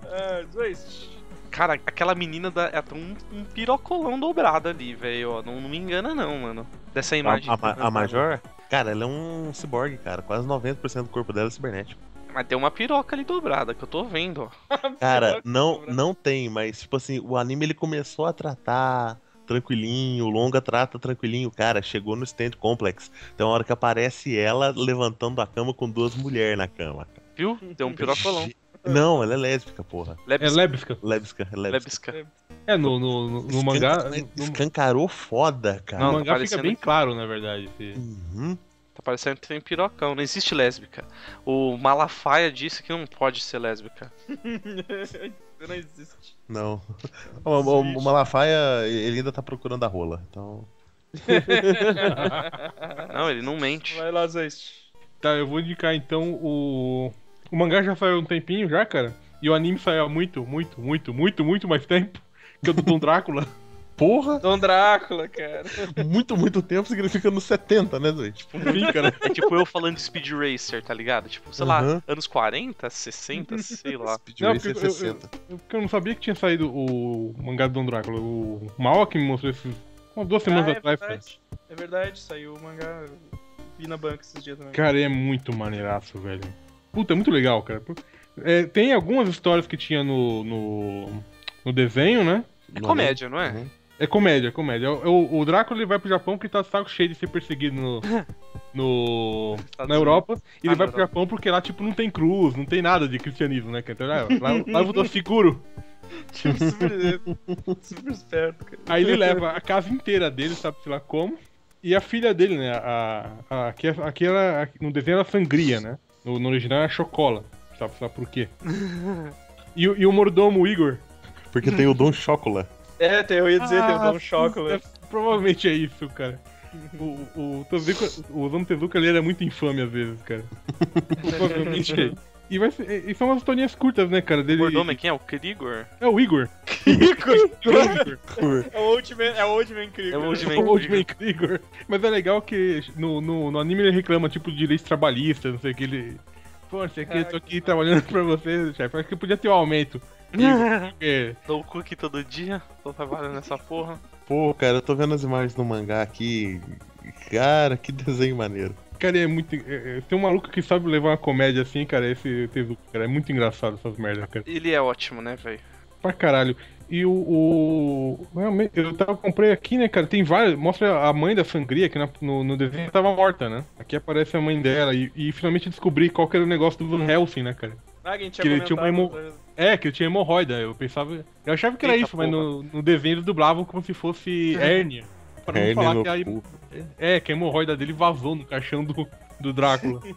Ah, <laughs> dois. Cara, aquela menina da, ela tem um, um pirocolão dobrado ali, velho. ó. Não, não me engana, não, mano. Dessa imagem. A, a, a Major, cara, ela é um cyborg, cara. Quase 90% do corpo dela é cibernético. Mas tem uma piroca ali dobrada que eu tô vendo, ó. <laughs> Cara, não, não tem, mas tipo assim, o anime ele começou a tratar tranquilinho, o longa trata tranquilinho, cara, chegou no stand complex. Tem uma hora que aparece ela levantando a cama com duas mulheres na cama. Viu? Tem um pirocolão. Não, ela é lésbica, porra. É Lebes- Lebska. Lésbica, é lésbica. Lebesca. É, no, no, no, no mangá. Escan- No, Escancarou foda, no cara. Não, mangá tá fica bem claro, na verdade. Uhum. Parecendo que tem pirocão. Não existe lésbica. O Malafaia disse que não pode ser lésbica. <laughs> não existe. Não. O, o, o Malafaia, ele ainda tá procurando a rola. Então. <laughs> Não, ele não mente. Vai lá, Zeist. Tá, eu vou indicar então o. O mangá já saiu há um tempinho já, cara. E o anime saiu há muito, muito, muito, muito, muito mais tempo. <laughs> Que o do Dom Drácula. Porra! Dom Drácula, cara. Muito, muito tempo significa nos 70, né, Zoe? Tipo, <laughs> Sim, cara. É tipo eu falando de Speed Racer, tá ligado? Tipo, sei lá, anos 40, 60, sei lá. Speed Não, Racer porque eu- 60. Eu- Porque eu não sabia que tinha saído o mangá do Dom Drácula. O Mao que me mostrou esses. umas duas semanas Ah, é atrás, cara. verdade. É verdade, saiu o mangá. Vi na banca esses dias também. Cara, é muito maneiraço, velho. Puta, é muito legal, cara. É, tem algumas histórias que tinha no, no, no desenho, né? É comédia, não é? Uhum. É comédia, é comédia. O, o Drácula ele vai pro Japão porque tá saco cheio de ser perseguido no, <laughs> no, na Europa. E ele Ah, vai pro Japão porque lá, tipo, não tem cruz, não tem nada de cristianismo, né? Então, lá, lá, lá eu tô seguro. <laughs> Tipo, super, super esperto, cara. Aí ele leva a casa inteira dele, sabe sei lá como. E a filha dele, né? A, a, aqui, aqui era, no desenho era sangria, né? No, no original era chocola. Sabe sei lá por quê. <laughs> E, o- e o mordomo Igor. Porque tem o Dom Chocola. É, tem- eu ia dizer, tem o Ah, Dom Chocolate. é- provavelmente é isso, cara. O, o, Tezuka, o Osamu Tezuka ele era muito infame às vezes, cara. <laughs> provavelmente é. E, vai ser, e são umas historinhas curtas, né, cara? O Dele, mordomo é quem é? O Krigor? <laughs> É o Igor. É o Old Man, é o Old Man Krieger. É o Old Man O Old Man Krieger. Mas é legal que no, no, no anime ele reclama, tipo, de direitos trabalhistas, não sei o que. Ele. Pô, não sei o que, tô aqui trabalhando pra você, chefe. Acho que podia ter um aumento. <laughs> Dou o cookie todo dia, tô trabalhando nessa porra. Pô, cara, eu tô vendo as imagens no mangá aqui. Cara, que desenho maneiro. Cara, é muito. É, é, tem um maluco que sabe levar uma comédia assim, cara, esse Tezuka, cara. É muito engraçado essas merdas, cara. Ele é ótimo, né, velho? Pra caralho. E o. o realmente, eu tava, comprei aqui, né, cara? Tem vários. Mostra a mãe da sangria, que na- no, no desenho tava morta, né? Aqui aparece a mãe dela. E, e finalmente descobri qual que era o negócio do Van Helsing, né, cara? Ah, Que ele tinha uma emo- É, que ele tinha hemorroida. Eu pensava. Eu achava que era Eita isso, mas no, no desenho eles dublavam como se fosse <laughs> hérnia. Pra não falar no que a, cu. É, que a hemorroida dele vazou no caixão do, do Drácula. <laughs>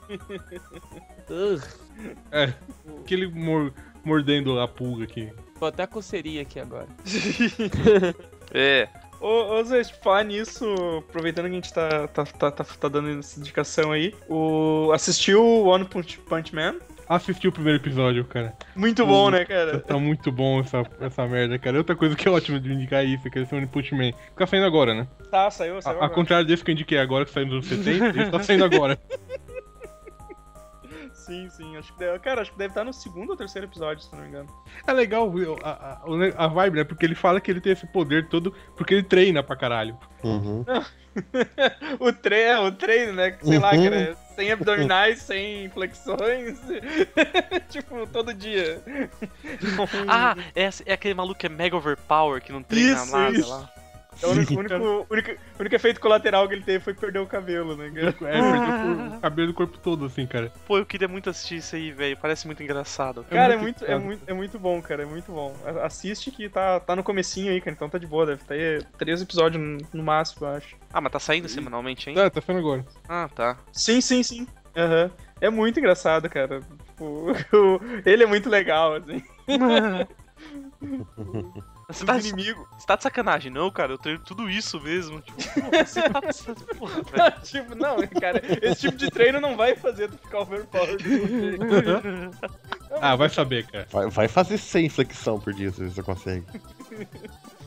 É. Aquele mor- mordendo a pulga aqui. tô até a coceirinha aqui agora. <laughs> É. Ô, ô Zé, falar nisso, aproveitando que a gente tá, tá, tá, tá, tá dando essa indicação aí, o... assistiu One Punch Man? Assisti o primeiro episódio, cara. Muito bom, né, cara? Tá muito bom essa, essa merda, cara. Outra coisa que é ótima de indicar isso, que é esse Punch Man. Fica saindo agora, né? Tá, saiu, saiu A, agora. contrário desse que eu indiquei agora, que saiu nos anos 70, ele tá saindo agora. <laughs> Sim, sim, acho que deve, cara, acho que deve estar no segundo ou terceiro episódio, se não me engano. É legal a, a, a vibe, né? Porque ele fala que ele tem esse poder todo porque ele treina pra caralho. Uhum. <laughs> o, tre é, o treino, né, que sei lá, Uhum. cara, sem abdominais, <laughs> sem flexões, <laughs> tipo, todo dia. Ah, é, é aquele maluco que é mega overpower, que não treina Isso, nada isso. lá. É o único, único, único, único efeito colateral que ele teve foi perder o cabelo, né, cara? É, perdeu o cabelo do corpo todo, assim, cara. Pô, eu queria muito assistir isso aí, velho. Parece muito engraçado. Cara, é muito muito, é, muito, é muito bom, cara, é muito bom. Assiste que tá, tá no comecinho aí, cara, então tá de boa, deve ter três episódios no, no máximo, eu acho. Ah, mas tá saindo semanalmente ainda? Tá, tá saindo agora. Ah, tá. Sim, sim, sim. Aham. É muito engraçado, cara. Tipo, <laughs> o- ele é muito legal, assim. <laughs> Você tá, inimigos. você tá de sacanagem, não, cara? Eu treino tudo isso mesmo. Tipo, você tá. <laughs> Porra, velho. tipo, não, cara, esse tipo de treino não vai fazer tu ficar overpowered. Ah, vai saber, cara. Vai, vai fazer 100 flexão por dia se você consegue.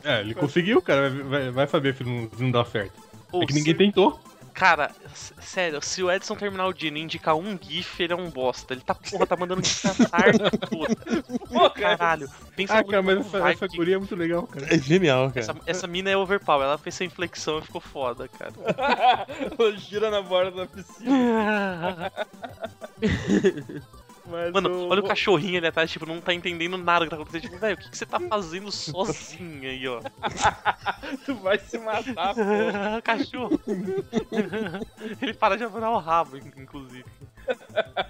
É, ele conseguiu, cara. Vai, vai- vai saber se não, se não dá certo. Pô, É que ninguém se- tentou. Cara, sério, se o Edson terminar o dia e não indicar um GIF, ele é um bosta. Ele tá, porra, tá mandando GIF na tarde toda. Pô, Caralho. Pensa Ah, cara, mas essa, vai essa que- guria é muito legal, cara. É genial, cara. essa, essa mina é overpower, ela fez essa inflexão e ficou foda, cara. <laughs> Gira na borda da piscina. <laughs> Mas Mano, o- olha o cachorrinho ali atrás, tipo, não tá entendendo nada do que tá acontecendo. Tipo, velho, o que, que você tá fazendo sozinho aí, ó? <laughs> Tu vai se matar, pô. <laughs> Cachorro. <laughs> Ele para de abanar o rabo, in- inclusive.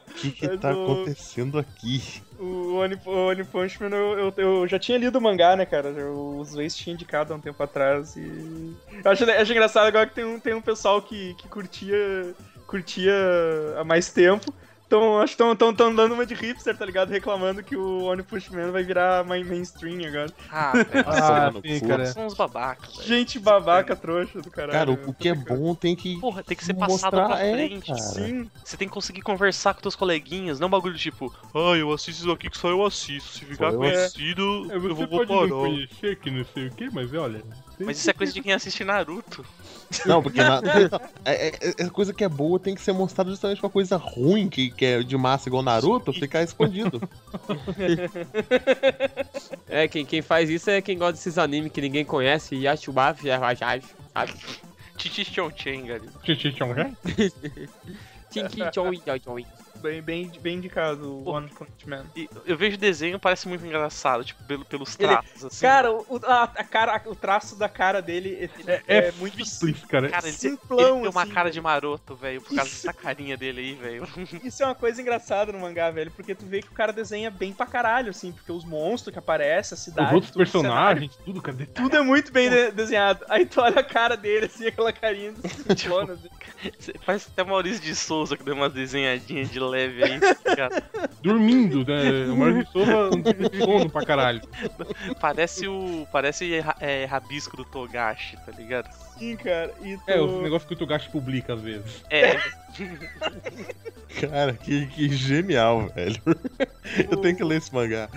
O que que Mas tá o- acontecendo aqui? O One, o One Punch Man, eu, eu, eu já tinha lido o mangá, né, cara? O Zweiss tinha indicado há um tempo atrás e... Eu acho, acho engraçado agora que tem um, tem um pessoal que, que curtia, curtia há mais tempo. Então, acho que estão dando uma de hipster, tá ligado? Reclamando que o One Punch Man vai virar main- mainstream agora. Ah, <laughs> velho. Ah, pô. cara. São uns babacas. Gente babaca, trouxa do caralho. Cara, o, o que é bom tem que. Porra, tem que ser passado mostrar, pra é, frente. cara. Sim, Você tem que conseguir conversar com teus coleguinhas, não um bagulho tipo, ah, eu assisto isso aqui que só eu assisto. Se ficar Só eu conhecido, É, eu vou pode parar. que não sei o que, mas olha. Mas isso é coisa de quem assiste Naruto. Não, porque na- <laughs> é, é- é coisa que é boa tem que ser mostrada justamente uma coisa ruim que, que é de massa igual Naruto, ficar escondido. É, quem, quem faz isso é quem gosta desses animes que ninguém conhece. Yashubaf, Yahwajaj, sabe? Chichi Chonchen, galera. Tinky Choi Choi. Bem, bem, bem indicado o One Punch Man. E eu vejo o desenho, parece muito engraçado, tipo, pelo, pelos Ele- traços, assim. Cara, o, a, a cara, o traço da cara dele é, É, é muito simples, cara. Cara, ele, tem- simplão, ele tem uma assim, cara de maroto, velho, por causa dessa carinha dele aí, velho. <laughs> Isso é uma coisa engraçada no mangá, velho, porque tu vê que o cara desenha bem pra caralho, assim, porque os monstros que aparecem, a cidade. Os outros tudo, personagens, tudo, cara. Tudo é muito bem de- desenhado. Aí tu olha a cara dele, assim, <laughs> aquela carinha de simplona, <laughs> assim. Parece até Maurício de Souza que deu umas desenhadinhas de leve aí, tá? <laughs> Dormindo, né? O Souza tem sono pra caralho. <laughs> Parece o. Parece ra- é, rabisco do Togashi, tá ligado? Sim, cara. E tu... É, os negócios que o Togashi publica às vezes. É, Cara, que, que genial, velho. Eu tenho que ler esse mangá.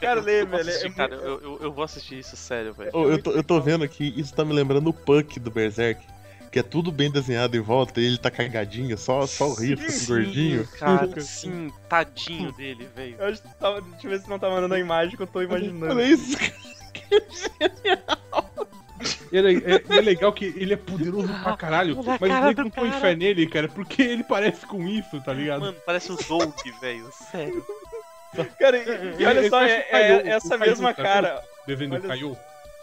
Cara, lê, eu velho. É, assistir, cara, eu, eu, eu vou assistir isso, sério, velho. Ô, eu, tô, eu tô vendo aqui, isso tá me lembrando o Puck do Berserk. Que é tudo bem desenhado em volta e ele tá cagadinho, só, só o risco, esse gordinho. Cara, <laughs> sim, tadinho dele, velho. Eu acho que tava... Deixa eu ver se não tá mandando a imagem que eu tô imaginando. Olha isso, E é, é- e é legal que ele é poderoso pra caralho, Olha a mas cara ele não põe fé nele, cara, porque ele parece com isso, tá ligado? Mano, parece o Doug, velho, sério. Cara, e, e olha Ele só, é, é o essa mesma tá cara. Desenho olha Caiu.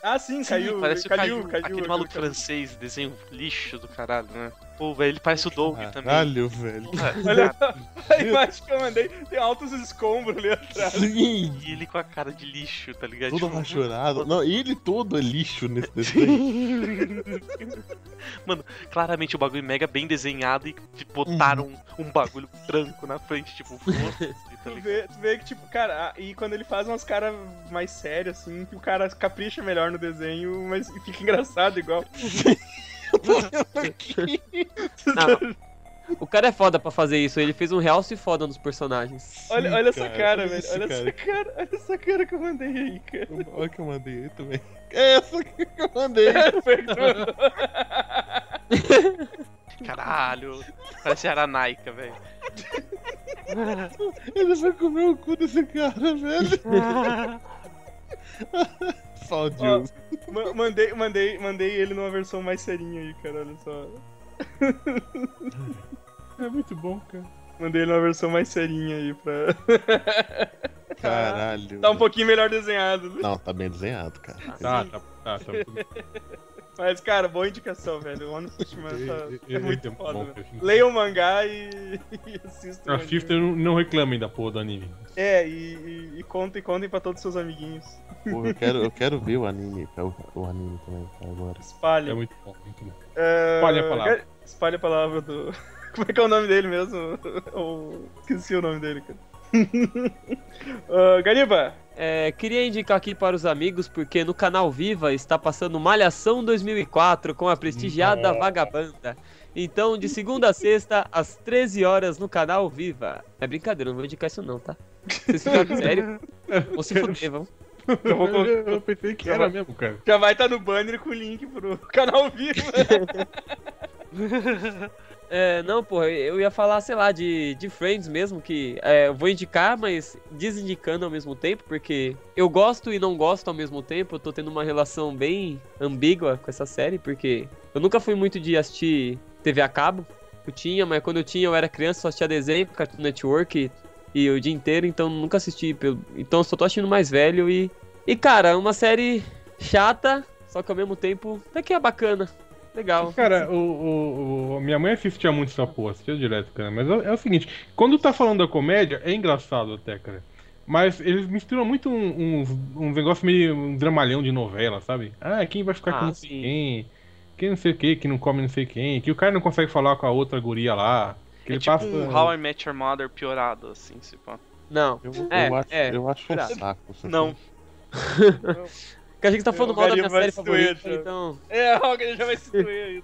Ah, sim, caiu. parece caiu, o caiu, aquele maluco caiu. francês, desenho lixo do caralho, né? Pô, velho, ele parece o Doug também. Caralho, velho. <laughs> Olha a imagem que eu mandei, tem altos escombros ali atrás. Sim, E ele com a cara de lixo, tá ligado? todo Tipo, rachurado. Não, ele todo é lixo nesse <laughs> desenho. claramente o bagulho mega bem desenhado e tipo, botaram um, um bagulho branco na frente, tipo, foda-se, tá Tu vê, tu vê que, tipo, cara, e quando ele faz umas caras mais sérias, assim, que o cara capricha melhor no desenho, mas fica <laughs> engraçado igual. Não, o cara é foda pra fazer isso. Ele fez um realce foda nos personagens. Olha, Sim, olha essa cara, cara, olha velho. Olha cara. essa cara, olha essa cara que eu mandei aí, cara. Olha que eu mandei aí também. É essa que eu mandei. <laughs> <laughs> Caralho, parece Aranaika, velho. <laughs> Ele vai comer o cu desse cara, velho. <laughs> Só o Deus. Ma- mandei, mandei, mandei ele numa versão mais serinha aí, cara, olha só. <laughs> É muito bom, cara. Mandei ele numa versão mais serinha aí pra. Caralho. tá um pouquinho melhor desenhado. Não, tá bem desenhado, cara. Tá, tá, tá. tá. Mas, cara, boa indicação, velho. O One Punch Man tá, é ele muito é foda, bom, velho. Leia o mangá e, <laughs> e assista o A. Fifth não, não reclamem da porra do anime. É, e, e, e contem, contem pra todos os seus amiguinhos. Porra, eu quero, eu <laughs> quero ver o anime, o, o anime também, agora. Espalha. É muito bom, muito bom. É, Espalhe a palavra. Espalha a palavra do. <laughs> Como é que é o nome dele mesmo? Eu esqueci o nome dele, cara. <laughs> Ah, Gariba, É, queria indicar aqui para os amigos, porque no canal Viva está passando Malhação 2004 com a prestigiada Vagabanda. Então, de segunda a sexta, às 13 horas no canal Viva. É brincadeira, não vou indicar isso não, tá? Vocês ficaram sério? Vão se fuder, vão. eu vou Eu pensei que era mesmo, cara. já vai estar no banner com o link pro canal vivo. <laughs> É, não, porra, eu ia falar, sei lá, de, de Friends mesmo, que é, eu vou indicar, mas desindicando ao mesmo tempo, porque eu gosto e não gosto ao mesmo tempo, eu tô tendo uma relação bem ambígua com essa série, porque eu nunca fui muito de assistir TV a cabo, eu tinha, mas quando eu tinha eu era criança, só assistia desenho, Cartoon Network e, e o dia inteiro, então nunca assisti, pelo, então só tô assistindo mais velho e... E cara, é uma série chata, só que ao mesmo tempo até que é bacana, legal. Cara, o, o- o- minha mãe assistia muito essa porra, assistia direto, cara. Mas é, é o seguinte, quando tá falando da comédia, é engraçado até, cara. Mas eles misturam muito um, uns, um negócio meio um dramalhão de novela, sabe? Ah, quem vai ficar com Ah, não sei sim. quem, quem não sei o que, que não come não sei quem, que o cara não consegue falar com a outra guria lá. Que É ele tipo passa. um How I Met Your Mother piorado, assim, se pá. Não, Eu, É, eu acho, é, eu acho um saco. essa Não. <laughs> <laughs> Porque a gente tá falando O mal da minha série doer, favorita, já. então. é, o já vai se doer aí.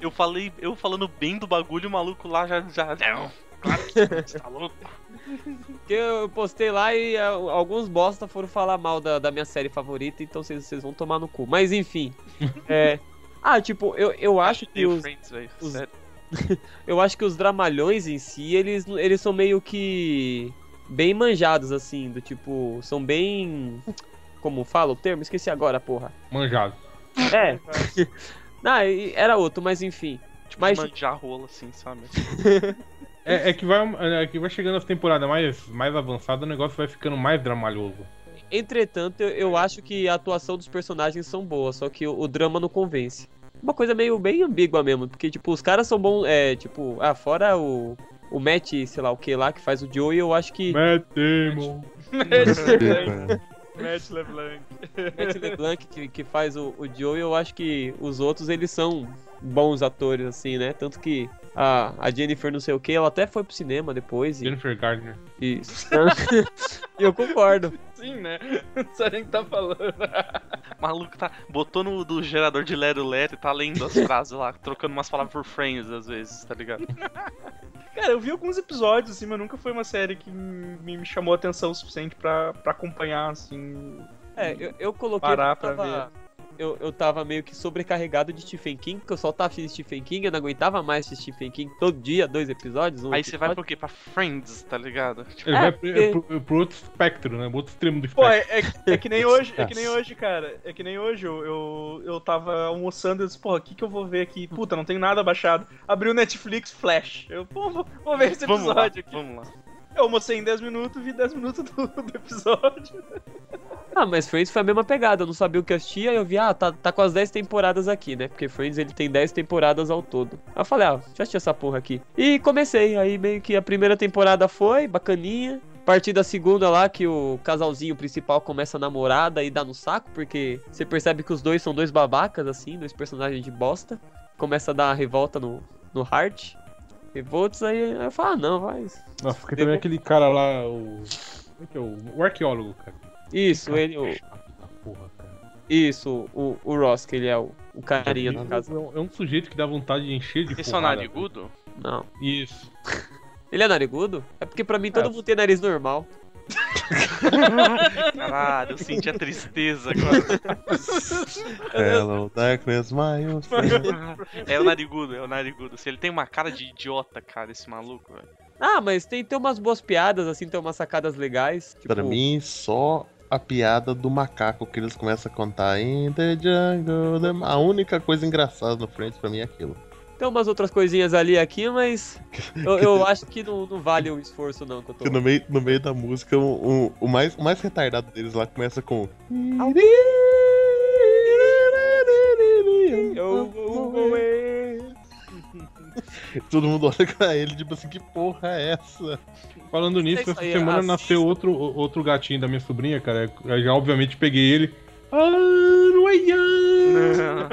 Eu falei, eu falando bem do bagulho, o maluco lá já. já não, claro que você tá louco. Porque eu postei lá e ah, alguns bosta foram falar mal da, da minha série favorita, então vocês vão tomar no cu. Mas enfim. é. <laughs> Ah, tipo, eu, eu acho que os, os- <laughs> eu acho que os dramalhões em si, eles, eles são meio que bem manjados, assim, do tipo, são bem. Como fala o termo? Esqueci agora, porra. Manjado. É. <laughs> Não, era outro, mas enfim. Tipo, Mas- manjar rola, assim, sabe? <laughs> É, é que vai, é que vai chegando as temporadas mais, mais avançadas, o negócio vai ficando mais dramalhoso. Entretanto, eu, eu acho que a atuação dos personagens são boas, só que o, o drama não convence. Uma coisa meio bem ambígua mesmo, porque, tipo, os caras são bons, é, tipo, ah, fora o, o Matt, sei lá o que lá, que faz o Joey, eu acho que Matt Damon. Matt LeBlanc. <laughs> Matt LeBlanc, que, que faz o, o Joey, eu acho que os outros, eles são bons atores, assim, né? Tanto que a, a Jennifer não sei o que, ela até foi pro cinema depois e... Jennifer Gardner. Isso. <laughs> e eu concordo. Sim, né? Não sabe nem o que tá falando. O <laughs> maluco tá. Botou no do gerador de Lero Lero e tá lendo as frases lá, trocando umas palavras por friends às vezes, tá ligado? Cara, eu vi alguns episódios, assim, mas nunca foi uma série que me, me chamou a atenção o suficiente pra, pra acompanhar, assim. É, eu, eu coloquei. Parar eu pra tava- Eu, eu tava meio que sobrecarregado de Stephen King, porque eu só tava assistindo Stephen King, eu não aguentava mais assistir Stephen King todo dia, dois episódios. Um Aí você vai episódio. pro quê? Pra Friends, tá ligado? Tipo, Ele É, vai pro, porque- pro, pro outro espectro, né? Pro outro extremo do Pô, espectro. é, é, é que nem <laughs> hoje, é que nem hoje, cara. É que nem hoje. Eu, eu, eu tava almoçando e disse, porra, o que, que eu vou ver aqui? Puta, não tem nada baixado. Abri o Netflix Flash. Eu, pô, vou, vou ver esse vamos lá, episódio aqui. vamos lá. Eu almocei em 10 minutos, vi 10 minutos do, do episódio. Ah, mas Friends foi a mesma pegada, eu não sabia o que assistia, e eu vi, ah, tá, tá com as 10 temporadas aqui, né? Porque Friends ele tem 10 temporadas ao todo. Aí eu falei, ah, já assisti essa porra aqui. E comecei, aí meio que a primeira temporada foi, bacaninha. A partir da segunda lá, que o casalzinho principal começa a namorar, daí dá no saco, porque você percebe que os dois são dois babacas, assim, dois personagens de bosta. Começa a dar uma revolta no, no Heart. Revoltos, aí, aí eu falo, ah, não, vai. Nossa, porque também aquele cara lá, o. Como é que é? O, o arqueólogo, cara. Isso, ele, o, porra, cara. isso, o, o Ross, que ele é o, o carinha no caso. É um, é um sujeito que dá vontade de encher de Esse é o narigudo? Não. Isso. Ele é narigudo? É porque pra mim todo É. mundo tem nariz normal. <laughs> Caralho, eu senti a tristeza agora. <laughs> Hello, darkness, my old. É o narigudo, é o narigudo. Se ele tem uma cara de idiota, cara, esse maluco, velho. Ah, mas tem, tem umas boas piadas, assim, tem umas sacadas legais. Tipo, Pra mim, só a piada do macaco que eles começam a contar In the jungle. the-" A única coisa engraçada no Friends pra mim é aquilo. Tem umas outras coisinhas ali aqui, mas eu, eu <laughs> acho que não, não vale o esforço não que eu tô. No meio, no meio da música, o, o, o mais, o mais retardado deles lá começa com. Eu, Todo mundo olha pra ele, tipo assim, que porra é essa? Falando nisso, isso essa aí, semana assista. nasceu outro, outro gatinho da minha sobrinha, cara. Eu já obviamente peguei ele. <laughs>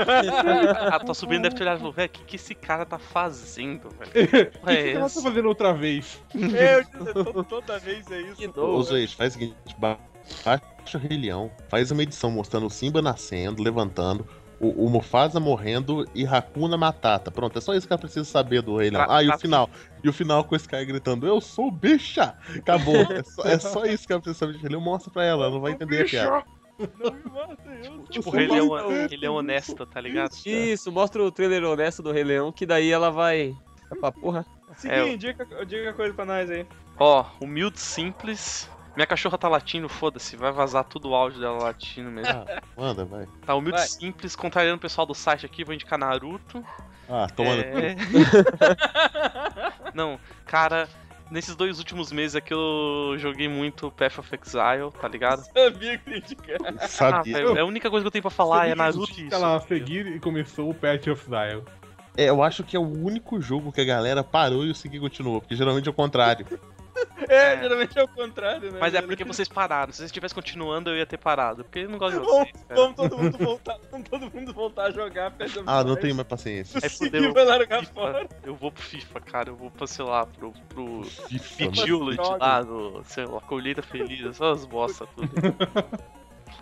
Ah, é. A tua sobrinha deve ter olhado e falou, velho, o que, que esse cara tá fazendo, velho? O <laughs> que, É que ela tá fazendo outra vez? Eu, to- toda vez é isso. Que Ô. Zoete, faz o seguinte, ba- baixa o Rei Leão, faz uma edição mostrando o Simba nascendo, levantando, o, o Mufasa morrendo e Hakuna Matata. Pronto, é só isso que ela precisa saber do Rei Leão. Pra- Ah, e o pra- final. E o final com esse cara gritando, eu sou bicha! Acabou. É só, é só isso que ela precisa saber de Rei Leão. Mostra pra ela, ela não vai entender a piada. Não me mata, eu. Tipo, sou ele é, um, mais ele é honesto, tá ligado? Isso, mostra o trailer honesto do Rei Leão, que daí ela vai. vai pra porra. Seguinte, diga, diga coisa pra nós aí. Ó, humilde, simples. Minha cachorra tá latindo, foda-se, vai vazar tudo o áudio dela latindo mesmo. Ah, manda, vai. Tá, humilde, Vai. simples, contrariando o pessoal do site aqui, vou indicar Naruto. Ah, tomando. É... <laughs> Não, cara, nesses dois últimos meses aqui eu joguei muito Path of Exile, tá ligado? <laughs> Sabia que ia indicar. Ah, Sabia. velho, é a única coisa que eu tenho pra falar é Naruto e isso. lá, seguir e começou o Patch of Dial. É, eu acho que é o único jogo que a galera parou e o seguir continuou, porque geralmente é o contrário. É, geralmente é o contrário, né? Mas é porque vocês pararam. Se vocês tivessem continuando, eu ia ter parado. Porque eu não gosto de Vamos, vocês, cara. vamos todo mundo voltar, vamos todo mundo voltar a jogar Ah, não tenho mais paciência. É fudeu. vai largar FIFA, fora. eu vou pro FIFA, cara. Eu vou pra, sei lá, pro, pro FIFA, lá, no, sei lá, Colheita Feliz, essas bosta tudo. <laughs>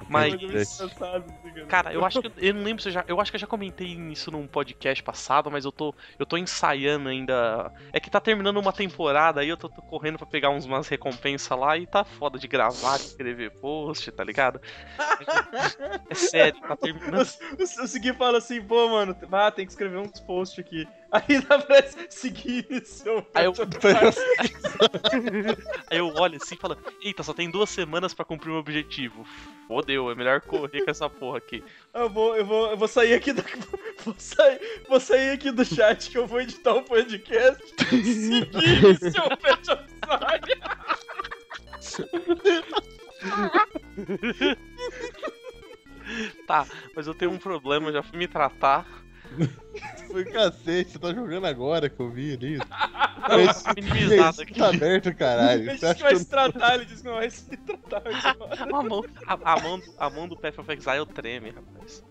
Mas, assim, cara, eu acho que. <laughs> Eu não lembro se eu já. Eu acho que eu já comentei isso num podcast passado, mas eu tô. Eu tô ensaiando ainda. É que tá terminando uma temporada aí, eu tô, tô correndo pra pegar uns, umas recompensas lá e tá foda de gravar, de escrever post, tá ligado? <laughs> É sério, tá terminando. O, o, o Segui fala assim, pô, mano, ah, tem que escrever uns posts aqui. Aí aparece seguir seu Aí eu-. Aí eu olho assim e falo, eita, só tem duas semanas pra cumprir o meu objetivo. Fodeu, é melhor correr com essa porra aqui. Eu vou, eu vou, eu vou sair aqui da. <laughs> Vou sair, vou sair aqui do chat que eu vou editar um podcast. Seguir <laughs> seu Exile. Tá, mas eu tenho um problema, já fui me tratar. <laughs> Foi cacete, você tá jogando agora que eu vi ali. Não, tá minimizado aqui. Tá aberto, caralho. Ele Você disse acha que vai se tratar, ele disse que não vai se tratar. A mão, a, a mão, do- a mão do Path of Exile treme, rapaz.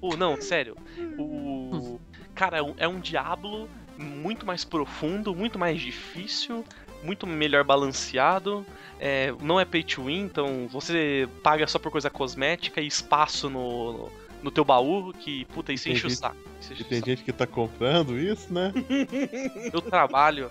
Oh, não, sério. O. Cara, é um, é um Diablo muito mais profundo, muito mais difícil, muito melhor balanceado. É, não é pay to win, então você paga só por coisa cosmética e espaço no, no teu baú, que puta, isso enche o saco. Isso enche E o tem saco. gente que tá comprando isso, né? <laughs> <laughs> Eu trabalho.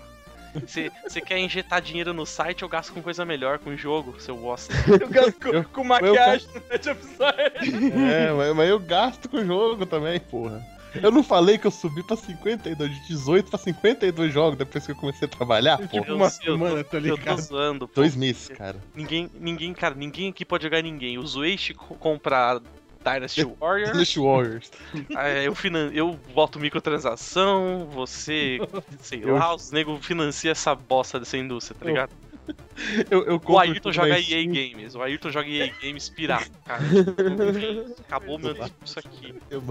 Você quer injetar dinheiro no site, eu gasto com coisa melhor, com jogo, seu bosta. <laughs> Eu gasto com, Eu- com maquiagem no Path of Exile. É, mas, mas eu gasto com o jogo também, porra. Eu não falei que eu subi pra 52, de 18 pra 52 jogos depois que eu comecei a trabalhar, porra. tipo uma eu- semana, tá Eu tô ligado? zoando, pô. Dois meses, cara. Ninguém, ninguém, cara, ninguém aqui pode jogar ninguém. O Zueishi co- compra Dynasty Warrior, Finish Warriors. é, eu, finan eu boto microtransação, você, sei Eu- lá, os nego financia essa bosta dessa indústria, tá ligado? Eu, eu O Ayrton joga EA Games, o Ayrton joga EA Games pirata, cara. Enfim, <laughs> acabou meu discurso aqui. Eu,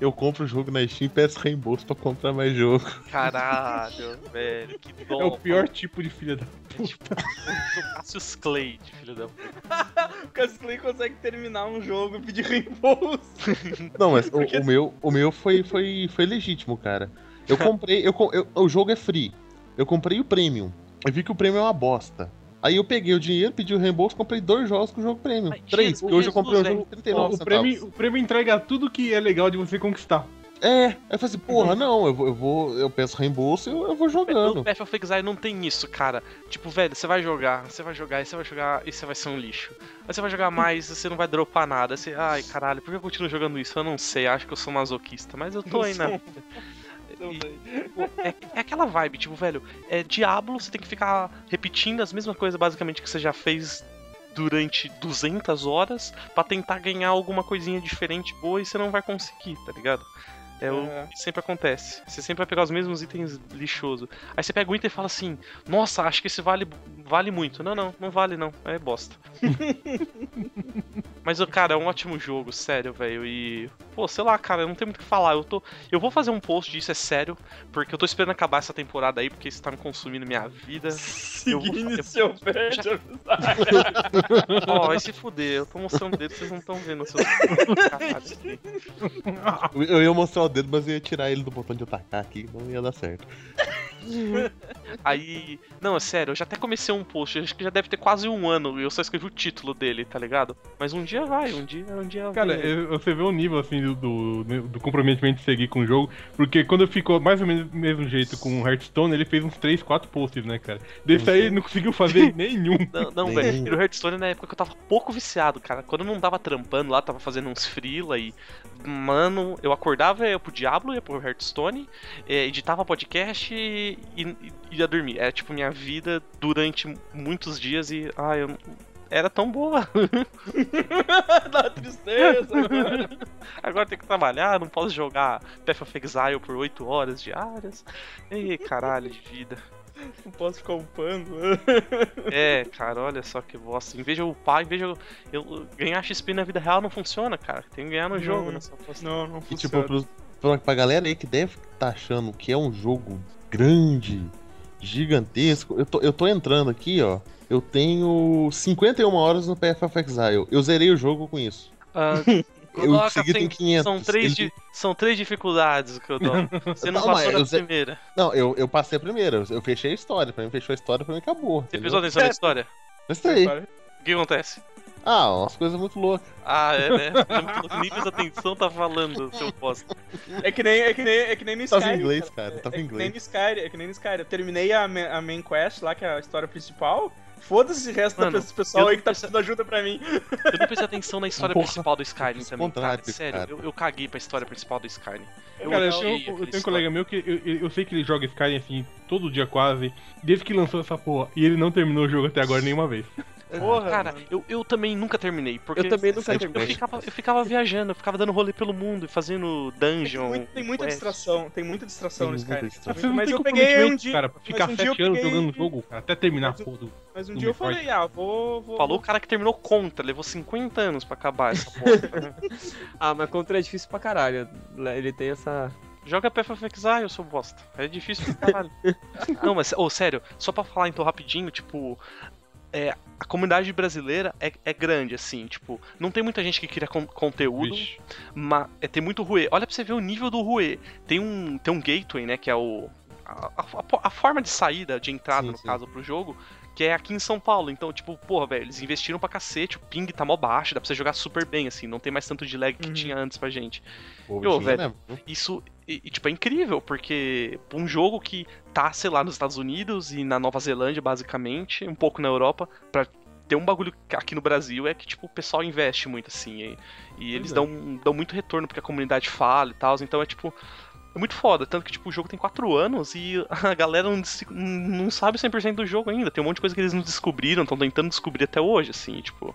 eu compro o jogo na Steam e peço reembolso pra comprar mais jogo. Caralho, velho, que dó. É o pior tipo de filha da. É tipo <laughs> o Cassius Clay, filho da puta. O Castley consegue terminar um jogo e pedir reembolso. <laughs> Não, mas o, Porque- o meu, o meu foi, foi, foi legítimo, cara. Eu comprei, eu, eu- o jogo é free. Eu comprei o Premium. Eu vi que o Premium é uma bosta. Aí eu peguei o dinheiro, pedi o reembolso, comprei dois jogos com o jogo. Mas, Três, Jesus, porque hoje eu comprei um velho. jogo por 39 o, centavos. prêmio, o prêmio entrega tudo que é legal de você conquistar. É, aí eu falei assim, porra, não, eu vou, eu vou, eu peço reembolso e eu, eu vou jogando. Path of Exile não tem isso, cara. Tipo, velho, você vai jogar, você vai jogar, e você vai jogar, e você vai ser um lixo. Aí você vai jogar mais, você não vai dropar nada. Aí Você, ai, caralho, por que eu continuo jogando isso? Eu não sei, acho que eu sou masoquista, mas eu tô <laughs> né? É, é aquela vibe, tipo, velho, é Diablo, você tem que ficar repetindo as mesmas coisas basicamente que você já fez durante 200 horas pra tentar ganhar alguma coisinha diferente boa e você não vai conseguir, tá ligado? É o É. que sempre acontece. Você sempre vai pegar os mesmos itens lixoso. Aí você pega o item e fala assim: Nossa, acho que esse vale, vale muito. Não, não, não vale não. É bosta. <laughs> Mas, cara, é um ótimo jogo, sério, velho. E pô, sei lá, cara, eu não tenho muito o que falar. Eu, tô, eu vou fazer um post disso, é sério, porque eu tô esperando acabar essa temporada aí, porque isso tá me consumindo minha vida. Eu vou- Seguindo eu- seu pé de <laughs> Ó, vai se fuder, eu tô mostrando o dedo, vocês não estão vendo. Seus... <laughs> Caralho. Eu- Eu ia mostrar o dedo, mas eu ia tirar ele do botão de atacar aqui, não ia dar certo. <laughs> Aí. Não, é sério, eu já até comecei um post, acho que já deve ter quase um ano, e eu só escrevi o título dele, tá ligado? Mas um dia vai, um dia, um dia Cara, eu- você vê o nível assim do, do, do comprometimento de seguir com o jogo, porque quando eu fico mais ou menos do mesmo jeito com o Hearthstone, ele fez uns 3, 4 posts, né, cara? Desse aí ele não conseguiu fazer <laughs> nenhum. Não, não velho. E no Hearthstone na época que eu tava pouco viciado, cara. Quando eu não tava trampando lá, tava fazendo uns freela e. Mano, eu acordava, ia pro Diablo, ia pro Hearthstone, eh, editava podcast e, e ia dormir. Era tipo minha vida durante muitos dias e. Ai, eu. Era tão boa. <laughs> Dá tristeza. agora. Agora tem que trabalhar, não posso jogar Path of Exile por 8 horas diárias. Ei, caralho de vida. Não posso ficar upando. É, cara, olha só que bosta. Em vez de eu upar, em vez de eu, eu ganhar XP na vida real, não funciona, cara. Tem que ganhar no Não. jogo, né? Não, não E funciona. tipo, pros, pra, pra galera aí que deve estar achando que é um jogo grande, gigantesco, eu tô, eu tô entrando aqui, ó. Eu tenho 51 horas no Path of Exile. Eu zerei o jogo com isso. Ah, <laughs> Eu coloca, segui tem tem- 500. São três, Ele- são três dificuldades que eu dou. Você não Não, passou eu ze- primeira. Não, eu, eu passei a primeira. Eu, fechei a história. Pra mim, fechou a história, pra mim acabou. Você entendeu? prestou atenção na história? Gostei. O que acontece? Ah, umas coisas muito loucas. Ah, é, né? <laughs> Os níveis de atenção tá falando, seu bosta. É que nem, é que nem, é que nem no Tava Skyrim. em inglês, cara. cara. Tava é em que nem inglês. no Skyrim, é que nem no Skyrim. Eu terminei a, a main quest lá, que é a história principal. Foda-se o resto Mano, da pe- pessoal aí que tá precisando de ajuda pra mim. Eu não prestei atenção na história Porra, principal do Skyrim também, cara. Sério, cara. Eu, eu caguei pra história principal do Skyrim. Eu Cara, eu eu tenho um história. colega meu que eu, eu- sei que ele joga Skyrim assim todo dia quase, desde que lançou essa porra, e ele não terminou o jogo até agora nenhuma vez. Porra, Cara, mano. eu, eu também nunca terminei. Porque Eu também nunca terminei. eu, ficava, eu ficava viajando, eu ficava dando rolê pelo mundo e fazendo dungeon. Tem, muito- tem muita distração, tem muita distração Tem no Skyrim. Mas eu peguei um dia. cara, pra ficar mas um sete anos peguei- jogando o jogo, cara, até terminar Mas do. Mas um dia eu falei, ah, vou. vou Falou o cara que terminou contra, levou 50 anos pra acabar essa porra. <laughs> Ah, mas contra é difícil pra caralho. Ele tem essa. Joga Path of Exile, seu bosta. É difícil pra caralho. <laughs> Não, mas, ô, sério, só pra falar então rapidinho, tipo. É, a comunidade brasileira é, é grande, assim, tipo, não tem muita gente que cria con- conteúdo, Vixe. mas é, tem muito Rue. Olha pra você ver o nível do Rue. Tem um, tem um gateway, né, que é o. A, a- a forma de saída, de entrada, Sim, no sim. caso, pro jogo, que é aqui em São Paulo. Então, tipo, porra, velho, eles investiram pra cacete, o ping tá mó baixo, dá pra você jogar super bem, assim, não tem mais tanto de lag que Uhum. tinha antes pra gente. Pô, Ô, tinha velho. viu? Isso, e, e, tipo, é incrível, porque um jogo que tá, sei lá, nos Estados Unidos e na Nova Zelândia, basicamente, um pouco na Europa, pra ter um bagulho aqui no Brasil é que, tipo, o pessoal investe muito, assim, e, e eles é. dão, dão muito retorno porque a comunidade fala e tal, então é, tipo, é muito foda, tanto que, tipo, o jogo tem 4 anos e a galera não, não sabe 100% do jogo ainda, tem um monte de coisa que eles não descobriram, estão tentando descobrir até hoje, assim, tipo...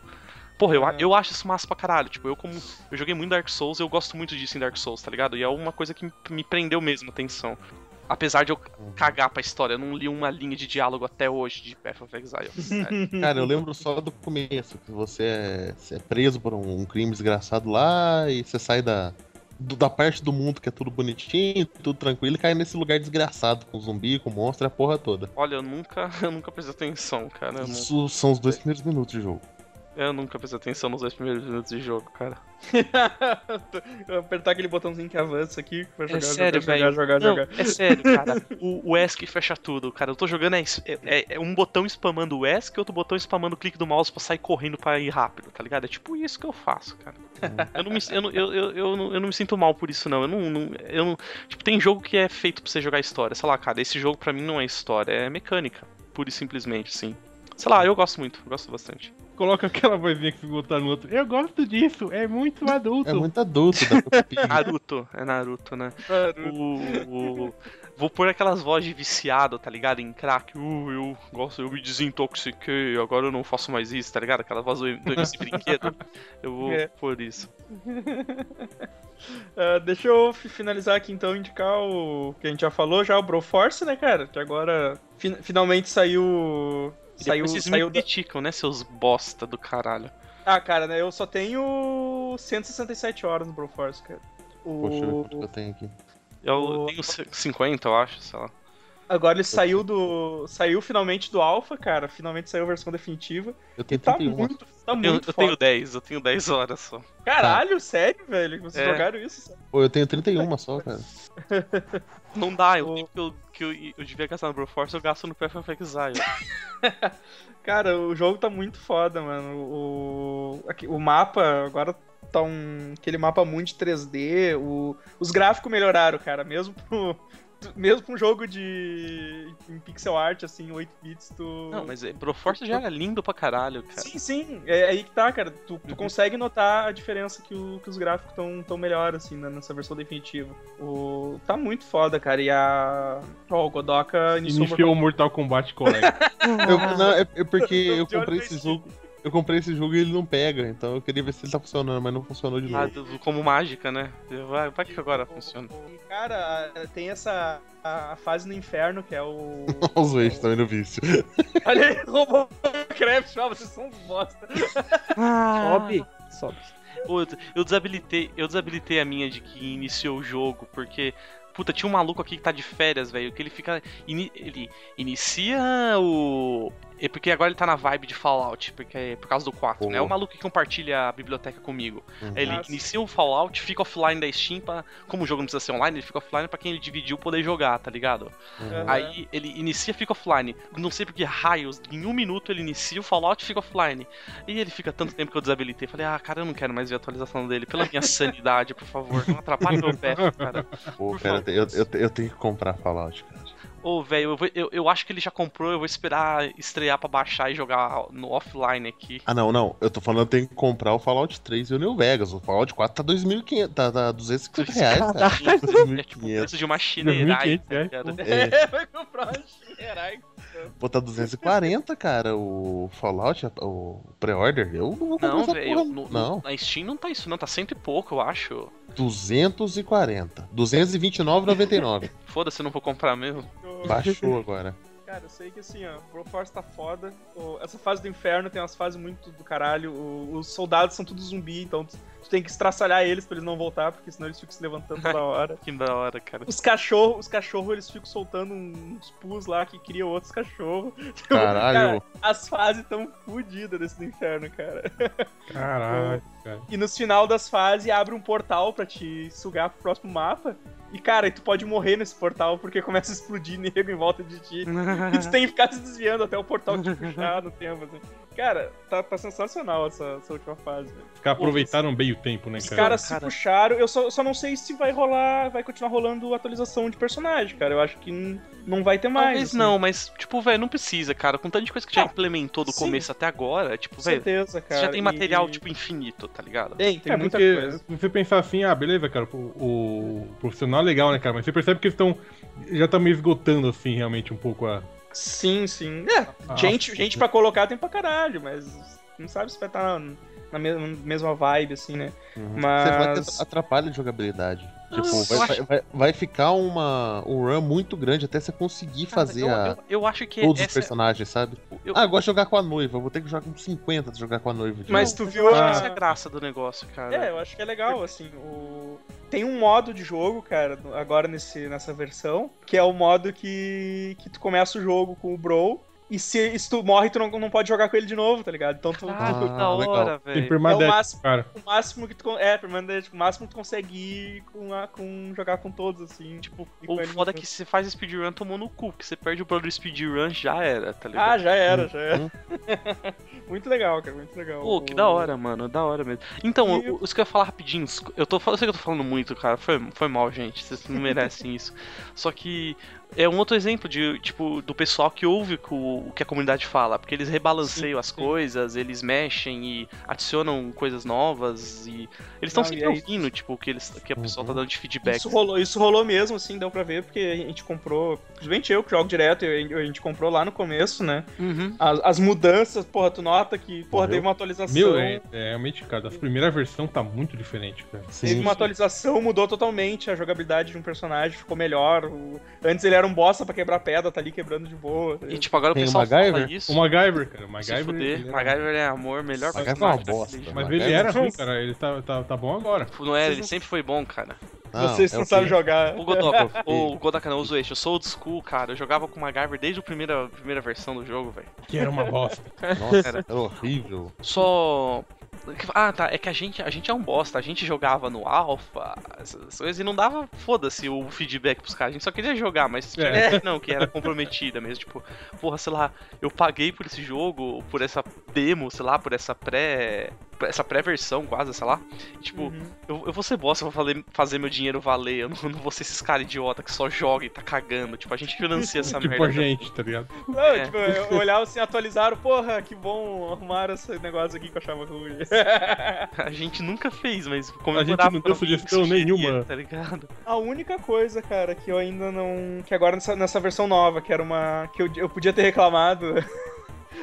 Porra, eu, É. eu acho isso massa pra caralho. Tipo, eu como. Eu joguei muito Dark Souls eu gosto muito disso em Dark Souls, tá ligado? E é uma coisa que me- prendeu mesmo a atenção. Apesar de eu cagar pra história, eu não li uma linha de diálogo até hoje de Path of Exile. <laughs> Cara, eu lembro só do começo, que você é, você é preso por um, um crime desgraçado lá e você sai da, do- da parte do mundo que é tudo bonitinho, tudo tranquilo, e cai nesse lugar desgraçado, com zumbi, com monstro e a porra toda. Olha, eu nunca, <laughs> eu nunca prestei atenção, cara. Isso são os dois primeiros minutos de jogo. Eu nunca prestei atenção nos dois primeiros minutos de jogo, cara. <laughs> Eu apertar aquele botãozinho que avança aqui pra jogar, É sério, jogar, velho. jogar, Não, jogar, jogar. é sério, cara. <laughs> O, o ESC fecha tudo, cara. Eu tô jogando é, é- é um botão spamando o ESC e outro botão spamando o clique do mouse pra sair correndo pra ir rápido, tá ligado? É tipo isso que eu faço, cara. Eu não me, eu, não- eu, eu, eu, não, eu não me sinto mal por isso, não. Eu não, não- eu não- Tipo, tem jogo que é feito pra você jogar história. Sei lá, cara, esse jogo pra mim não é história, é mecânica. Pura e simplesmente, assim. Sei lá, eu gosto muito, gosto bastante. Coloca aquela vozinha que se botar no outro. Eu gosto disso, é muito adulto. É muito adulto. <laughs> Naruto, é Naruto, né? O, o- Vou pôr aquelas vozes de viciado, tá ligado? Em crack. Uh, eu gosto, eu me desintoxiquei, agora eu não faço mais isso, tá ligado? Aquela voz do, do MC Brinquedo. Eu vou É. pôr isso. <laughs> Ah, deixa eu fi- finalizar aqui então, indicar o que a gente já falou já, o Broforce, né, cara? Que agora fin- finalmente saiu. Saiu, vocês saiu me da... criticam, né, seus bosta do caralho. Ah, cara, né? Eu só tenho tenho 167 horas no Broforce, cara. O... Poxa, quanto que eu tenho aqui. Eu O- tenho 50, eu acho, sei lá. Agora ele saiu do. Saiu finalmente do Alpha, cara. Finalmente saiu a versão definitiva. Eu tenho tá 31. muito, tá Eu, muito eu foda. tenho 10, eu tenho 10 horas só. Caralho, sério, velho? que Vocês É. jogaram isso? Pô, eu tenho 31 só, <laughs> cara. Não dá, eu O- que eu, que eu, eu devia gastar no Broforce, eu gasto no Path of Exile. <laughs> Cara, o jogo tá muito foda, mano. O, aqui- o mapa agora tá um. aquele mapa muito 3D. O, os gráficos melhoraram, cara. Mesmo pro. Mesmo pra um jogo de. em pixel art, assim, 8 bits, tu. Não, mas é, Broforce já era lindo pra caralho, cara. Sim, sim, é aí que tá, cara. Tu, tu consegue notar a diferença que, o- que os gráficos estão tão melhor, assim, né, nessa versão definitiva. O, tá muito foda, cara. E a. Ó, o Godoka iniciou, Iniciou o Mortal Kombat Collect. <laughs> Eu- não, é, é porque <laughs> eu comprei no esse jogo. Eu comprei esse jogo e ele não pega, então eu queria ver se ele tá funcionando, mas não funcionou de Ah, novo. do- como mágica, né? Vai, vai que agora funciona. E, Cara, tem essa. A, a fase no inferno, que é o. Olha <laughs> os waves também no vício. <laughs> Olha aí, Robocraft, ó, vocês são bosta. Sobe, sobe. Pô, eu, eu desabilitei, eu desabilitei a minha de que iniciou o jogo, porque. Puta, tinha um maluco aqui que tá de férias, velho, que ele fica. ini- ele inicia o. É porque agora ele tá na vibe de Fallout, porque é por causa do 4, né? É o maluco que compartilha a biblioteca comigo. Uhum. Ele sim. inicia o Fallout, fica offline da Steam pra. Como o jogo não precisa ser online, ele fica offline pra quem ele dividiu poder jogar, tá ligado? Uhum. Aí ele inicia fica offline. Não sei por que raios, em um minuto ele inicia o Fallout e fica offline. E ele fica tanto tempo que eu desabilitei. Falei, ah, cara, eu não quero mais ver a atualização dele. Pela minha <laughs> sanidade, por favor, não atrapalhe meu pé, cara. Pô, Por cara, favor. eu, eu, eu tenho que comprar Fallout, cara. Ô, velho, eu, eu, eu acho que ele já comprou, eu vou esperar estrear pra baixar e jogar no offline aqui. Ah, não, não. Eu tô falando eu tenho que comprar o Fallout 3 e o New Vegas. O Fallout 4 tá 2.500, tá, tá 250 reais, cara. É tipo o 2.500. preço de uma chinerai, 2.500 tá reais, ligado? É, <laughs> Vai comprar uma Shinerai. pô, tá 240, cara, o Fallout, o pré-order. Eu não vou comprar Não, essa velho, porra, no- não. na Steam não tá isso, não, tá cento e pouco, eu acho. 240. 229,99. Foda-se, eu não vou comprar mesmo. Baixou <laughs> agora. Cara, eu sei que assim, ó, o Broforce tá foda. O- essa fase do inferno tem umas fases muito do caralho. O- os soldados são tudo zumbi, então tu, tu tem que estraçalhar eles pra eles não voltar, porque senão eles ficam se levantando toda hora. <laughs> Que da hora, cara. Os cachorros, os cachorros, eles ficam soltando uns pus lá que criam outros cachorros. <laughs> Caralho. Cara, as fases tão fodidas desse do inferno, cara. Caralho, cara. E no final das fases abre um portal pra te sugar pro próximo mapa. E, cara, tu pode morrer nesse portal porque <laughs> começa a explodir <laughs> nego em volta de ti. E tu <laughs> tem que ficar se desviando até o portal te puxar no tempo, assim. Cara, tá, tá sensacional essa, essa última fase. Os caras aproveitaram bem o tempo, né, Os cara? caras se cara. puxaram. Eu só, só não sei se vai rolar, vai continuar rolando atualização de personagem, cara. Eu acho que não vai ter mais. Talvez assim. não, mas, tipo, velho, não precisa, cara. Com tanta coisa que já Ah, implementou do sim. começo até agora, tipo, Com velho, certeza, você cara. já tem material, E- tipo, infinito, tá ligado? Tem, tem é, muita porque coisa. se você pensar assim, ah, beleza, cara, o, o profissional é legal, né, cara? Mas você percebe que eles estão. Já tá meio esgotando, assim, realmente, um pouco a. Sim, sim. É, Ah, gente, gente pra colocar tem pra caralho, mas não sabe se vai estar na, na mes- mesma vibe, assim, né? Uhum. Mas- Você vai que atrapalha a jogabilidade. Tipo, eu vai, acho- vai, vai- ficar uma, um run muito grande até você conseguir Cara, fazer eu, a, eu, eu acho que todos os essa, personagens, sabe? eu, Ah, eu gosto de jogar com a noiva. Eu vou ter que jogar com 50 de jogar com a noiva. de Mas novo. tu viu eu acho que a. essa é a graça do negócio, cara. É, eu acho que é legal, assim, o... Tem um modo de jogo, cara, agora nesse, nessa versão, que é o modo que, que tu começa o jogo com o Bro, e se, se tu morre, tu não, não pode jogar com ele de novo, tá ligado? Então tu, Caralho, tu- que da Ah, hora, velho. É o máximo. cara. o máximo que tu. É, permanente, o máximo que tu consegue ir com, a, com jogar com todos, assim, tipo. O ele foda é que você faz speedrun tomou no cu, que você perde o brother speedrun, já era, tá ligado? Ah, já era, já era. Hum. <laughs> muito legal, cara, muito legal. Pô, que da hora, mano, da hora mesmo. Então, E- os que eu ia falar rapidinho, eu tô falando, eu sei que eu tô falando muito, cara, foi, foi mal, gente, vocês não merecem isso. Só que é um outro exemplo de, tipo, do pessoal que ouve o que o o que a comunidade fala, porque eles rebalanceiam Sim, as sim. coisas, eles mexem e adicionam coisas novas e eles estão sempre ouvindo, tipo, o que, eles, o que a pessoa tá Uhum. dando de feedback. Isso rolou, isso rolou mesmo, assim, deu pra ver, porque a gente comprou. Principalmente eu que jogo direto, a gente comprou lá no começo, né? Uhum. As, as mudanças, porra, tu nota que, porra, Morreu? teve uma atualização. Meu, é, é realmente, cara, a primeira versão tá muito diferente, cara. Teve uma atualização, mudou totalmente a jogabilidade de um personagem, ficou melhor. O- Antes ele era um bosta pra quebrar pedra, tá ali quebrando de boa. E tipo, agora Tem o o pessoal fala MacGyver? isso. O MacGyver, cara, o Se MacGyver. fuder, ele era- MacGyver é amor, melhor MacGyver é personagem uma da bosta. Mas MacGyver ele era é ruim, um- cara, ele tá, tá, tá bom agora. Não era, ele Vocês não- sempre foi bom, cara. Não, Vocês é não o sabem jogar. O Godoka, <laughs> o Godaka não uso eixo, eu sou old school, cara. Eu jogava com o MacGyver desde a primeira, primeira versão do jogo, velho. Que era uma bosta. Nossa, Era. era horrível. Só. Ah, tá. É que a gente, a gente é um bosta. A gente jogava no Alpha, essas coisas, e não dava foda-se o feedback pros caras. A gente só queria jogar, mas tinha É. gente que não, que era comprometida mesmo. Tipo, porra, sei lá, eu paguei por esse jogo, por essa demo, sei lá, por essa pré. Por essa pré-versão quase, sei lá. E, tipo, Uhum. eu, eu vou ser bosta, eu vou fazer, fazer meu dinheiro valer. Eu não, não vou ser esses caras idiota que só joga e tá cagando. Tipo, a gente financia essa <laughs> tipo merda. a gente, tá ligado? Não, É. tipo, eu olhava assim, atualizaram, porra, que bom arrumaram esse negócio aqui que eu achava ruim. <laughs> A gente nunca fez, mas como A gente não deu sugestão nenhuma. Tá ligado? A única coisa, cara, que eu ainda não. Que agora nessa, nessa versão nova, que era uma. que eu, eu podia ter reclamado.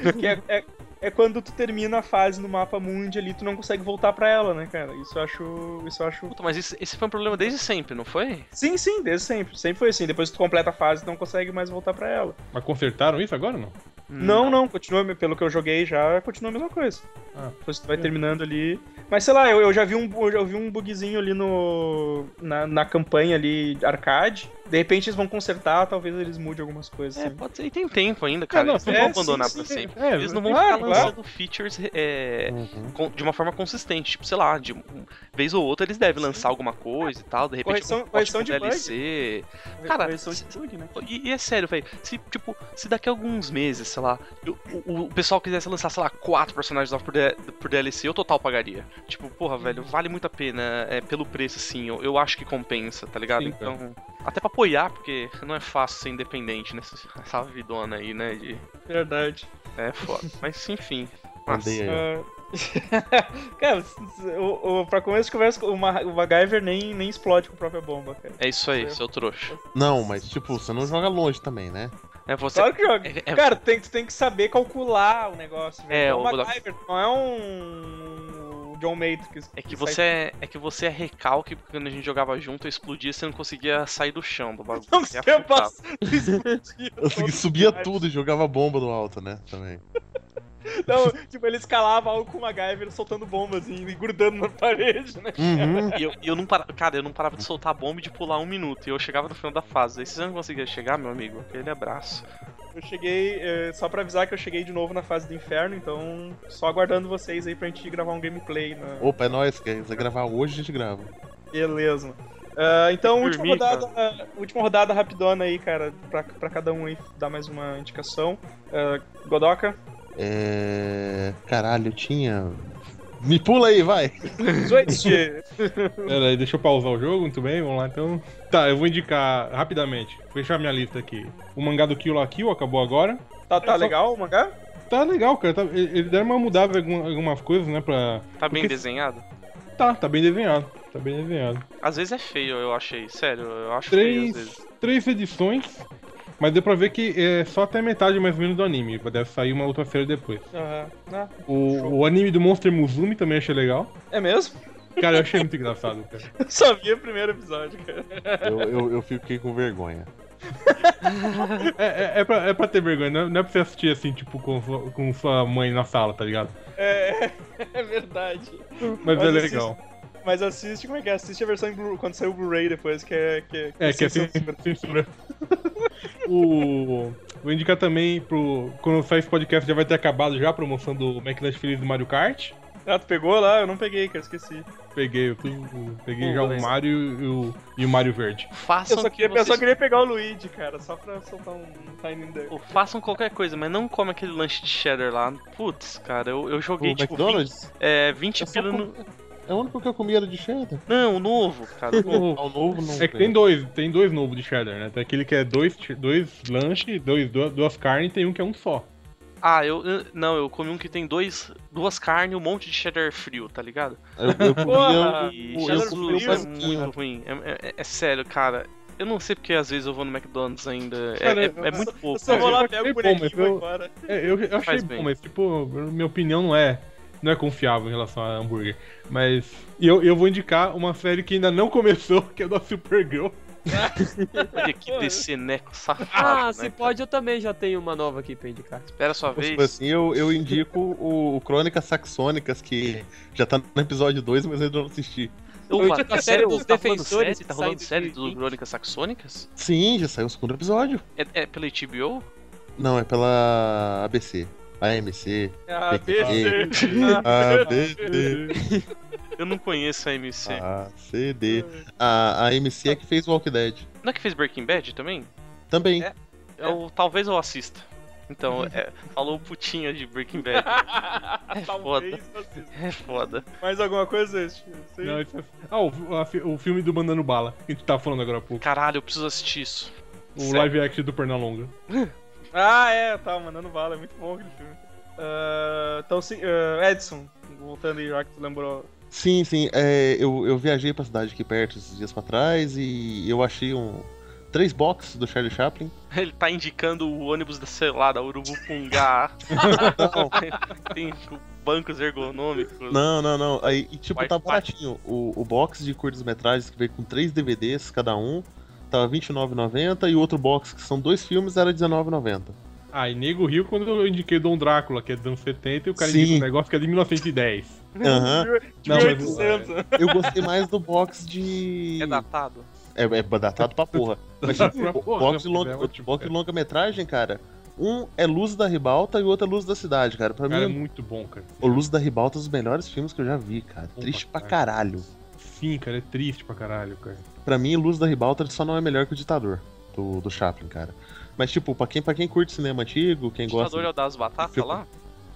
<laughs> que é, é, é quando tu termina a fase no mapa mundi ali, tu não consegue voltar pra ela, né, cara? Isso eu acho. Isso eu acho. Puta, mas esse, esse foi um problema desde sempre, não foi? Sim, sim, desde sempre. Sempre foi assim. Depois que tu completa a fase, tu não consegue mais voltar pra ela. Mas consertaram isso agora ou não? Não, não, continua, pelo que eu joguei já, continua a mesma coisa. Ah. Depois tu vai terminando ali. Mas sei lá, eu, eu já vi um, eu já vi um bugzinho ali no. Na, na campanha ali, arcade. De repente eles vão consertar, talvez eles mudem algumas coisas. É, assim. pode ser. E tem tempo ainda, cara. não, eles não é, vão sim, abandonar sim, pra sempre. é, eles não vão ficar claro. lançando features é, Uhum. com- de uma forma consistente. Tipo, sei lá, de um- vez ou outra eles devem lançar alguma coisa e tal. De repente, Correção- um correção de bug. DLC. Cara, Correção de bug, né? E, e é sério, velho. Se, tipo, se daqui a alguns meses, sei lá, eu- o, o pessoal quisesse lançar, sei lá, quatro personagens novos por, por DLC, eu total pagaria. Tipo, porra, velho, vale muito a pena é, pelo preço, assim. Eu, eu acho que compensa, tá ligado? Sim, cara. então, até pra apoiar, porque não é fácil ser independente nessa <laughs> essa vidona aí, né? De, Verdade. É foda. Mas enfim. Mandei aí. Ah, cara, o, o, pra começo de conversa, o, Ma- o MacGyver nem, nem explode com a própria bomba, cara. é isso aí, seu trouxa. Não, mas tipo, você não joga longe também, né? É você. Claro que joga. é- é- Cara, tu tem, tu tem que saber calcular o negócio. velho. É, o o- MacGyver não é um John Matrix. É que você é, é que você é recalque, porque quando a gente jogava junto, eu explodia e você não conseguia sair do chão do bagulho. Não Você passar. explodia Eu subia tudo e jogava bomba no alto, né? Também. <laughs> Não, tipo, ele escalava algo com o MacGyver soltando bombas assim, e grudando na parede, né? Uhum. E eu, eu não parava, cara, eu não parava de soltar bomba e de pular um minuto. E eu chegava no final da fase. Aí se você não conseguia chegar, meu amigo, aquele abraço. Eu cheguei, eh, só pra avisar que eu cheguei de novo na fase do inferno, então só aguardando vocês aí pra gente gravar um gameplay. Na... Opa, é nóis, quer quiser gravar hoje, a gente grava. Beleza. Ah, então, última rodada, ah, última rodada rapidona aí, cara, pra, pra cada um aí dar mais uma indicação. Ah, Godoka, É. Caralho, tinha. Me pula aí, vai! Switch. Pera aí, deixa eu pausar o jogo, muito bem, vamos lá então. Tá, eu vou indicar rapidamente, fechar minha lista aqui. O mangá do Kill la Kill acabou agora. tá, tá É só- legal o mangá? Tá legal, cara. Tá, ele deram uma mudada em alguma- algumas coisas, né? Pra. Tá bem Porque- desenhado? Tá, tá bem desenhado. Tá bem desenhado. Às vezes é feio, eu achei. Sério, eu acho feio às Três, vezes. três edições, mas deu pra ver que é só até metade mais ou menos do anime. Deve sair uma outra série depois. Aham. Ah, O, o anime do Monster Musume também achei legal. é mesmo? Cara, eu achei muito engraçado, cara. <laughs> Eu só vi o primeiro episódio, cara. Eu, eu, eu fiquei com vergonha. <laughs> É, é, é, pra, é pra ter vergonha, não é, não é pra você assistir assim, tipo, com, sua- com sua mãe na sala, tá ligado? É, <laughs> é verdade. Mas, Mas é legal. Mas assiste, como é que é? Assiste a versão em Blu- quando sair o Blu-ray depois, que é. Que, É, que é sem censura. censura. o. Vou indicar também pro. Quando sair esse podcast já vai ter acabado já a promoção do McLanche Feliz do Mario Kart. Ah, tu pegou lá? Eu não peguei, cara, esqueci. Peguei, eu peguei Pô, já o Mario e o, e o Mario Verde. Façam Eu só, que queria, eu só vocês- queria pegar o Luigi, cara, só pra soltar um time in there. Pô, façam qualquer coisa, mas não come aquele lanche de cheddar lá. Putz, cara, eu, eu O joguei tipo 20, McDonald's? é, 20 Eu só pila no. É o único que eu comi era de cheddar. Não, o novo, cara. o novo. <laughs> Ao novo não. É que tem dois, tem dois novos de cheddar, né? Tem aquele que é dois, dois lanches, dois, duas, duas carnes e tem um que é um só. Ah, eu. Não, eu comi um que tem dois, duas carnes e um monte de cheddar frio, tá ligado? Eu, eu Porra! comia. E eu cheddar o frio é muito ruim. É, é- é sério, cara. Eu não sei porque às vezes eu vou no McDonald's ainda. É, Cara, é- eu- é muito pouco. Eu só vou lá, eu pego o bonequinho e vou eu- embora. É, eu, eu achei Faz bom, bem. mas tipo, minha opinião não é, não é confiável em relação a hambúrguer. Mas eu, eu vou indicar uma série que ainda não começou, que é da Supergirl. <laughs> Olha que desceneco safado. Ah, né, se cara? pode, eu também já tenho uma nova aqui pra indicar. Espera a sua vez. assim, eu, eu indico o, o Crônicas Saxônicas, que já tá no episódio 2, mas eu ainda não assisti. Eu mano, digo a é série sério, dos tá rolando defensores série? Tá rolando série do 2020. Crônicas Saxônicas? Sim, já saiu o segundo episódio. É, é pela HBO? Não, é pela ABC. AMC. Ah, PQP. BC. ABD. <laughs> Eu não conheço a MC. A, C, D. A, a MC é que fez Walk Dead. Não é que fez Breaking Bad também? Também. É. Eu, talvez eu assista. Então, é, falou o putinha de Breaking Bad. <laughs> Talvez foda. É foda. Mais alguma coisa. Não, isso é- Ah, o, a o filme do Mandando Bala, que a gente tava falando agora há pouco. Caralho, eu preciso assistir isso. O Sério. live action do Pernalonga. <laughs> Ah, é, tá, mandando bala, é muito bom aquele filme. Ah, então, sim, ah, Edson, voltando aí, já que tu lembrou. Sim, sim. é, eu, eu viajei pra cidade aqui perto esses dias pra trás e eu achei um. Três boxes do Charlie Chaplin. <laughs> Ele tá indicando o ônibus da, sei lá, da Urubupungá. <laughs> Tem bancos ergonômicos. não, não, não. Aí, e, tipo, tá baratinho. O, o box de curtas-metragens que veio com três DVDs cada um tava R$29,90 e o outro box, que são dois filmes, era R$19,90. Ah, e nego riu quando eu indiquei Dom Drácula, que é dos anos 70, e o cara Sim. indica um negócio que é de 1910. Aham. <laughs> Não, mas- 1800. Eu gostei mais do box de. É datado. É, é datado pra porra. Mas <laughs> tipo, Pra o porra, box de é longa, ótimo, box de cara. longa-metragem, cara. Um é Luz da Ribalta e o outro é Luz da Cidade, cara. Pra Cara, é mim, muito bom, cara. o Luz da Ribalta é um dos melhores filmes que eu já vi, cara. Bom Triste pra pra caralho. Sim, cara, é triste pra caralho, cara. Pra mim, Luz da Ribalta só não é melhor que o Ditador, do, do Chaplin, cara. Mas, tipo, pra quem, pra quem curte cinema antigo, quem O gosta. ditador é o das batatas Fico- lá?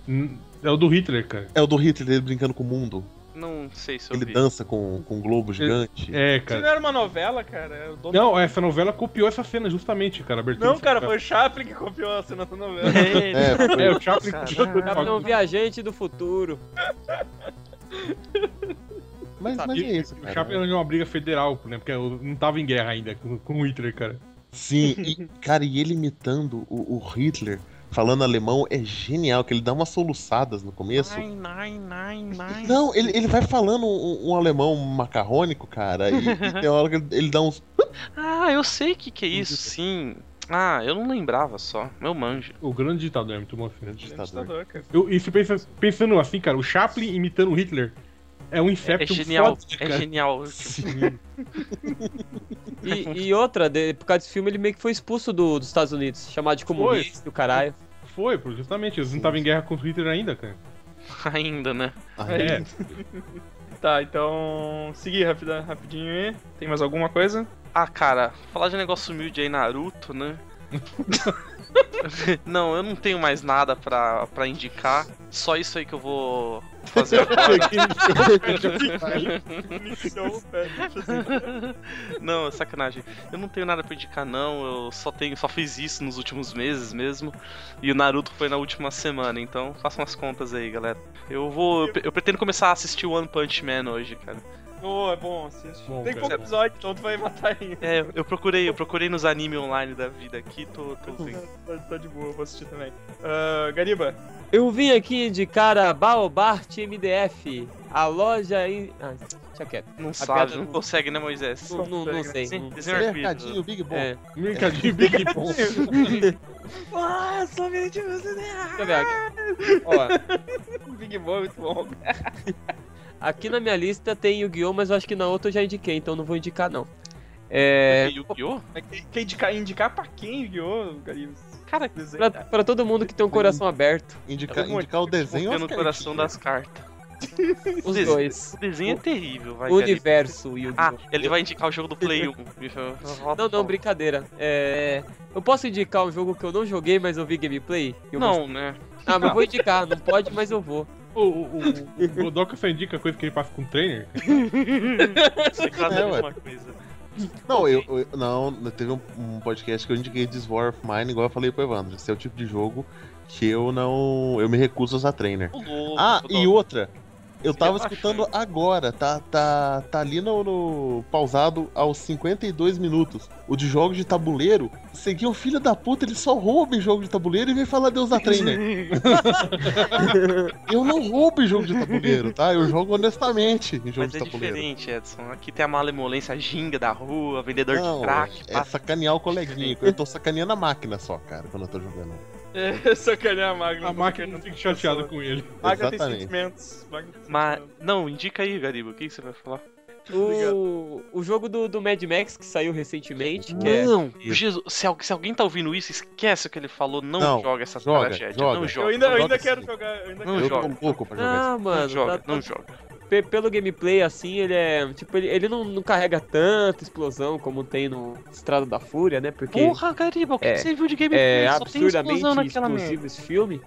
Hum, É o do Hitler, cara. É o do Hitler ele brincando com o mundo. Não sei se eu Ele vi. dança com, com um globo gigante. É, Isso não cara. era uma novela, cara? É o dono- Não, essa novela copiou essa cena justamente, cara. abertura Não, cara, foi o Chaplin que copiou a cena da novela. É, É, foi- É, o Chaplin Caralho. copiou Chaplin é um viajante do futuro. <laughs> mas, mas é isso, O. Chaplin arranjou uma briga federal, né? Porque eu não tava em guerra ainda com, com o Hitler, cara. Sim, <laughs> e, cara, e ele imitando o, o Hitler, falando alemão, é genial, que ele dá umas soluçadas no começo. Nine, nine, nine, nine. Não, ele, ele vai falando um, um alemão macarrônico, cara, e, e tem hora que ele- ele dá uns. <laughs> Ah, eu sei o que, que é isso, sim. Ah, eu não lembrava só. Meu manjo. O grande ditador é muito bom filme. Ditador. Ditador, cara. Eu, e se pensa, pensando assim, cara, o Chaplin imitando o Hitler é um É, é Inception genial. foda, É genial. Sim. E, e outra, de- por causa desse filme, ele meio que foi expulso do- dos Estados Unidos, chamado de comunista, o caralho. Foi, pô, justamente. Eles não estavam em guerra contra o Hitler ainda, cara. <laughs> Ainda, né? Aí, É, Tá, então. Seguir rapidinho aí. Tem mais alguma coisa? Ah, cara, falar de negócio humilde aí, Naruto, né? <laughs> não, eu não tenho mais nada pra, pra indicar. Só isso aí que eu vou fazer agora. <laughs> <laughs> Não, sacanagem. Eu não tenho nada pra indicar, não. Eu só tenho, só fiz isso nos últimos meses mesmo. E o Naruto foi na última semana, então façam as contas aí, galera. Eu vou. Eu, eu pretendo começar a assistir One Punch Man hoje, cara. Oh, é bom, assiste. Bom, Tem cara. pouco episódio, então tu vai matar ainda. É, eu procurei, eu procurei nos anime online da vida aqui, tô, tô <laughs> vendo. Tá, tá de boa, eu vou assistir também. Ah, Gariba, Eu vim aqui indicar a Baobart MDF, a loja em... Ah, deixa quieto. Não piada sabe, não não- consegue, né, Moisés? Não, não, não sei. Sim, arco-íris. Mercadinho, Big Bom. É. Mercadinho Big Bom. <laughs> Ah, somente você. Deixa eu ver aqui. Ó, <laughs> Big Bom é muito bom. Aqui na minha lista tem Yu-Gi-Oh!, mas eu acho que na outra eu já indiquei, então não vou indicar não. É... Yu-Gi-Oh? Mas quer- indicar, indicar pra quem, Yu-Gi-Oh? Cara, Desenho. Pra, pra todo mundo que tem um coração aberto, Indicar, indicar o desenho. ou no as coração das cartas. <laughs> os desenho- dois. O desenho é terrível, vai. O universo Yu-Gi-Oh! Ah, ele vai indicar o jogo do Play 1. <laughs> Não, não, brincadeira. É... Eu posso indicar um jogo que eu não joguei, mas eu vi gameplay? Eu Não, né? Ah, mas eu vou <laughs> indicar, não pode, mas eu vou. O, o, o, o Godoka só indica coisa que ele passa com o trainer. Você cada É, uma coisa. Não, eu, eu- não, teve um, um podcast que eu indiquei This War of Mine, igual eu falei pro Evandro. Esse é o tipo de jogo que eu não. Eu me recuso a usar trainer. Louco, Ah, e outra. Eu tava escutando agora, tá, tá, tá ali no, no- pausado aos 52 minutos. O de jogos de tabuleiro, seguia o filho da puta, ele só rouba em jogo de tabuleiro e vem falar Deus da Trainer. <laughs> Eu não roubo em jogo de tabuleiro, tá? Eu jogo honestamente em jogo Mas de é tabuleiro. diferente, Edson. Aqui tem a malemolência ginga da rua, vendedor Não, de crack. é pá. sacanear o coleguinha. Eu tô sacaneando a máquina só, cara, quando eu tô jogando. <laughs> É, sacanear a Magna. A máquina não fica chateada com ele. Magna tem sentimentos. Magna tem Mas, sentimentos. não, indica aí, Garibo, o que você vai falar? <laughs> O, o jogo do, do Mad Max que saiu recentemente, que é. Não, Isso. Jesus, se, se alguém tá ouvindo isso, esquece o que ele falou, não, Não, joga essa joga, tragédia, joga. não Eu joga. ainda, eu joga ainda quero jogar. Eu ainda Não quero eu joga. tô louco pra jogar Ah, Não mano, joga, tá- não tá- joga. Pe- pelo gameplay assim, ele é. Tipo, ele, ele não, não carrega tanta explosão como tem no Estrada da Fúria, né? Porque Porra, Gariba, o que, É, que você viu de gameplay? é Só absurdamente explosivo esse filme.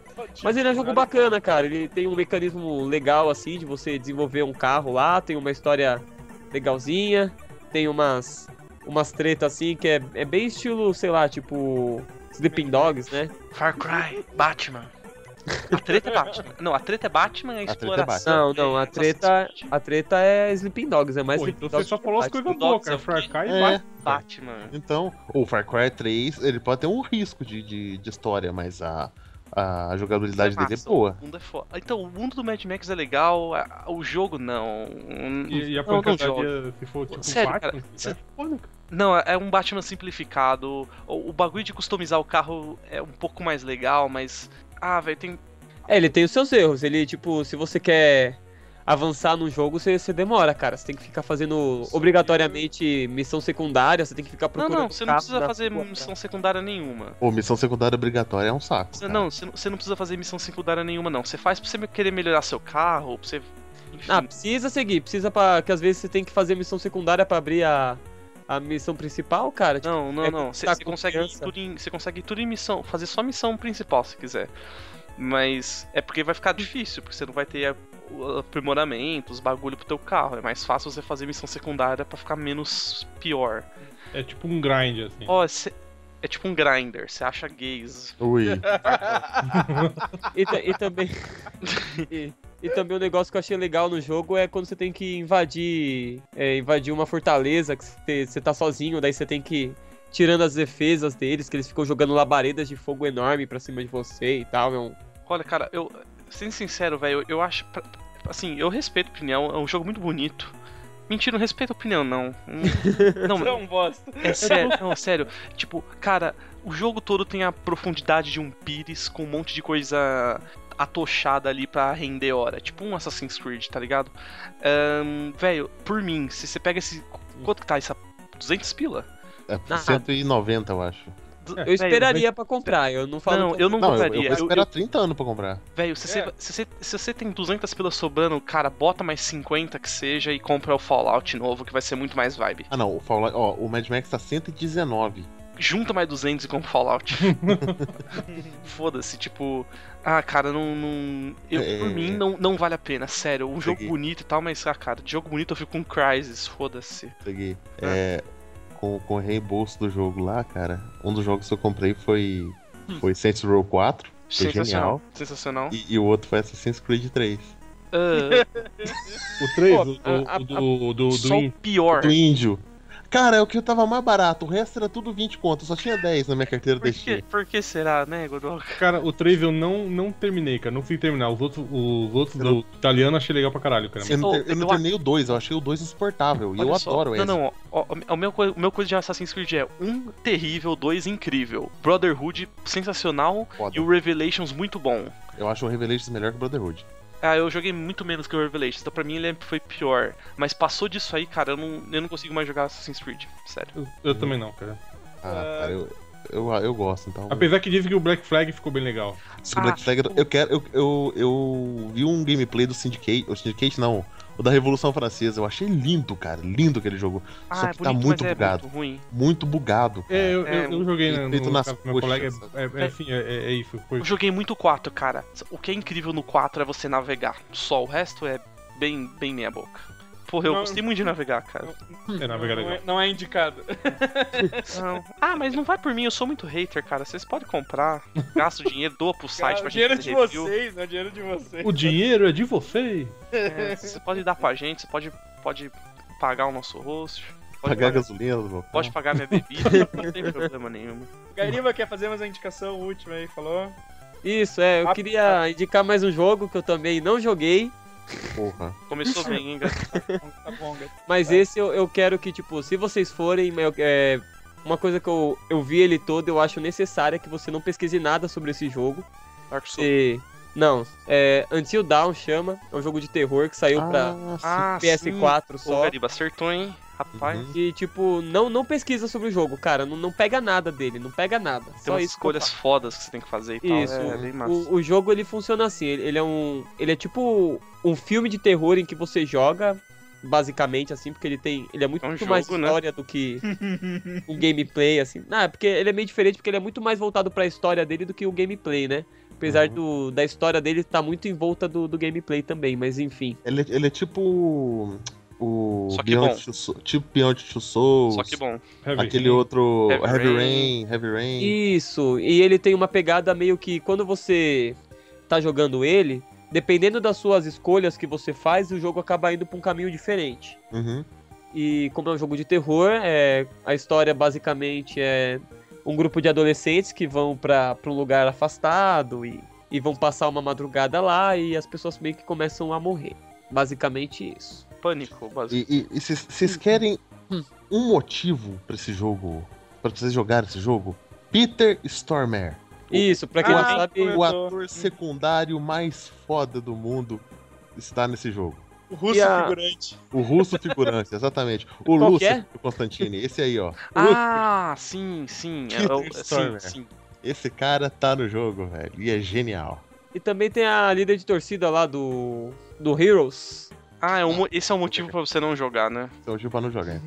Mas ele é um jogo bacana, cara. Ele tem um mecanismo legal, assim, de você desenvolver um carro lá, tem uma história legalzinha, tem umas, umas tretas assim, que é, é bem estilo, sei lá, tipo. Sleeping Dogs, né? Far Cry, Batman. A treta é Batman. Não, a treta é Batman, a treta é exploração. Não, não, a é treta, Assassin's Creed. a treta é Sleeping Dogs, é mais Pô, Sleeping então você só falou as coisas boas, cara. Dogs Far é o Cry É. bate. Batman. Então, o Far Cry 3, ele pode ter um risco de, de, de história, mas a, a jogabilidade dele é boa. O mundo é foda. Então, o mundo do Mad Max é legal, a- o jogo não. E, e a não, não pancadaria, se for tipo Sério, Batman, cara, é cê- foda, cara. Não, é um Batman simplificado. O, o bagulho de customizar o carro é um pouco mais legal, mas. Ah, velho, tem. É, ele tem os seus erros. Ele, tipo, se você quer avançar no jogo, você, você demora, cara. Você tem que ficar fazendo obrigatoriamente missão secundária, você tem que ficar Não, procurando. não, você não precisa fazer missão secundária nenhuma. Pô, missão secundária obrigatória é um saco. Cara. não, você não, você não precisa fazer missão secundária nenhuma, não. Você faz pra você querer melhorar seu carro, pra você. Enfim. Ah, precisa seguir, precisa para que às vezes você tem que fazer missão secundária pra abrir a, a missão principal, cara. Tipo, Não, não, é não. Você consegue, ir confiança. tudo em, você consegue tudo em missão, fazer só missão principal se quiser. Mas é porque vai ficar difícil, porque você não vai ter a- o aprimoramento, os bagulho pro teu carro. É mais fácil você fazer missão secundária pra ficar menos pior. É tipo um grind, assim. Ó, cê- é tipo um grinder, você acha gays. Ui. <laughs> E, e também. <laughs> e, e também um negócio que eu achei legal no jogo é quando você tem que invadir. é, invadir uma fortaleza, que você, você tá sozinho, daí você tem que. ir Tirando as defesas deles, que eles ficam jogando labaredas de fogo enorme pra cima de você e tal. É Olha, cara, eu. Sendo sincero, velho, eu, acho. Assim, eu respeito a opinião, é um jogo muito bonito. Mentira, não respeito a opinião, não. Hum, <laughs> Não, Você é um bosta. É sério, não, sério. Tipo, cara, o jogo todo tem a profundidade de um pires com um monte de coisa atochada ali pra render hora. Tipo um Assassin's Creed, tá ligado? Ahn, Velho, por mim, se você pega esse. Quanto que tá essa? 200 pila? É Ah. 190, eu acho. Du- eu esperaria pra comprar, eu não falo. Não, eu não Não, eu, eu compraria. vou Eu- esperar 30 anos pra comprar. Velho, se, É. você, se, você, se você tem 200 pilas sobrando, cara, bota mais 50 que seja e compra o Fallout novo, que vai ser muito mais vibe. Ah, não, o Fallout, ó, o Mad Max tá 119. Junta mais 200 e compra o Fallout. <laughs> Foda-se, tipo. Ah, cara, não. não eu, por É. mim, não, não vale a pena, sério. Um jogo bonito e tal, mas, ah, cara, de jogo bonito eu fico com Crysis, foda-se. Peguei. É, com, com o reembolso do jogo lá, cara, um dos jogos que eu comprei foi, foi Saints Row 4 Foi Sensacional. genial. Sensacional. e, e o outro foi Assassin's Creed 3. Ah, <laughs> O 3, Pô, o, a- a- o do, do, do, só in- o pior. Do índio. Cara, é o que tava mais barato, o resto era tudo 20 conto, eu só tinha 10 na minha carteira Por da que, por que será, né, Godok? Cara, o 3 eu não, não terminei, cara. Não consegui terminar. Os outros, os outros do italiano eu achei legal pra caralho, cara. Eu não, ter- eu não eu- terminei o 2, eu achei o 2 insuportável. E Olha eu só. adoro Não, esse. não, ó, ó, o meu, o meu coisa de Assassin's Creed é um terrível, dois incrível. Brotherhood sensacional Foda. e o Revelations muito bom. Eu acho o Revelations melhor que o Brotherhood. Ah, eu joguei muito menos que o Revelations, então pra mim ele foi pior. Mas passou disso aí, cara, eu não, eu não consigo mais jogar Assassin's Creed, sério. Eu, eu também não, cara. Ah, cara, eu, eu, eu gosto, então. Apesar que dizem que o Black Flag ficou bem legal. Se o Black Ah, Flag, eu quero. Eu, eu, eu vi um gameplay do Syndicate. O Syndicate não. O da Revolução Francesa. Eu achei lindo, cara. Lindo aquele jogo. Ah, Só é que tá bonito, muito mas é bugado. muito ruim. Muito bugado. Cara. É, eu, É, eu, eu joguei na- feito no nas meu colega. É, é, é, é- é isso. Foi, Eu joguei muito 4, cara. O que é incrível no 4 é você navegar. Só o resto é bem, bem meia boca. Porra, eu Não. gostei muito de navegar, cara. É, navegar não, legal. é, não é indicado. <laughs> Não. Ah, mas não vai por mim, eu sou muito hater, cara. Vocês podem comprar, gasta o dinheiro, doa pro site Cara, pra o dinheiro gente de fazer review. vocês, não é dinheiro de vocês. O dinheiro é de vocês. É, você pode dar pra gente, você pode, pode pagar o nosso host. Pode Pagar pagar, gasolina carro. pode pagar minha bebida, não tem <laughs> problema nenhum. Gariba quer fazer mais uma indicação última aí, falou? Isso, é, eu queria indicar mais um jogo que eu também não joguei, Porra. Começou <laughs> bem, hein? Tá bom, mas esse eu, eu quero que, tipo, se vocês forem, eu- é, uma coisa que eu, eu vi ele todo, eu acho necessária que você não pesquise nada sobre esse jogo. Dark Souls. E, não, é Until Dawn chama, é um jogo de terror que saiu pra Ah, PS4 sim. Ô, só. Gariba, acertou, hein? Rapaz, Uhum. E, tipo, não, não pesquisa sobre o jogo, cara. Não, não pega nada dele, não pega nada. tem Só umas isso. que escolhas fodas que você tem que fazer e tal. Isso, É, bem massa. O, o jogo ele funciona assim, ele, ele é um, ele é tipo um filme de terror em que você joga basicamente assim, porque ele tem, ele é muito É um mais jogo, né? história do que <laughs> um gameplay assim. Não, é porque ele é meio diferente porque ele é muito mais voltado pra história dele do que o gameplay, né? Apesar Uhum. do, da história dele estar muito em volta do, do gameplay também, mas enfim. Ele, é- ele é tipo o Só que Beyond bom. Two Sou- tipo Beyond Two Souls. Só que bom. Heavy Aquele Rain. outro Heavy Heavy, Rain. Rain, Heavy Rain. Isso, e ele tem uma pegada meio que quando você tá jogando ele, dependendo das suas escolhas que você faz, o jogo acaba indo pra um caminho diferente. Uhum. E como é um jogo de terror, é, a história basicamente é um grupo de adolescentes que vão pra pra um lugar afastado e, e vão passar uma madrugada lá e as pessoas meio que começam a morrer. Basicamente isso. Pânico, basicamente. E, vocês- vocês querem um motivo pra esse jogo, pra vocês jogarem esse jogo? Peter Stormare, Isso, pra quem Ah, não sabe, o ator secundário mais foda do mundo, está nesse jogo. O russo a- figurante. O russo figurante, exatamente. O Qual Lúcio é? o Constantine, esse aí, ó. Ah, sim, sim. É, o- Peter sim, sim. Esse cara tá no jogo, velho. E é genial. e também tem a líder de torcida lá do do Heroes. Ah, é um esse é o motivo pra você não jogar, né? Então, tipo, pra não jogar.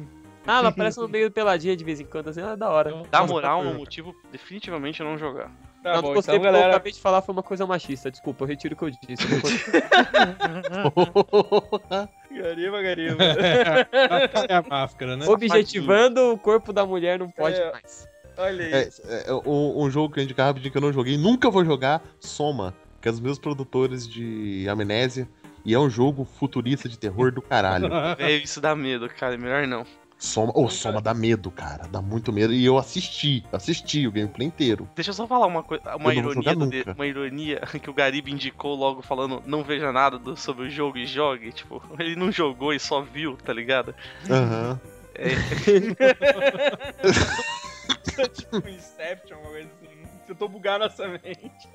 Ah, ela aparece no meio peladinha de vez em quando, assim, ah, da hora. Dá Nossa, moral, tá um motivo definitivamente não jogar. Tá não, bom, não gostei então, porque eu galera. acabei de falar foi uma coisa machista. Desculpa, eu retiro o que eu disse. Gariba, gariba. <laughs> É a máscara, né? Objetivando o corpo da mulher não pode É. mais. Olha aí. É, é, um, um jogo que eu indicava que eu não joguei, nunca vou jogar, Soma, que é dos meus produtores de Amnésia. E é um jogo futurista de terror do caralho. <laughs> É, isso dá medo, cara. Melhor não. Soma, oh, Soma dá medo, cara. Dá muito medo. E eu assisti, assisti o gameplay inteiro. Deixa eu só falar uma coisa, uma ironia, de- uma ironia <laughs> que o Gariba indicou logo falando não veja nada do- sobre o jogo e jogue, tipo, <laughs> ele não jogou e só viu, tá ligado? Aham. É, tipo Inception, uma coisa. Tentou bugar nossa mente.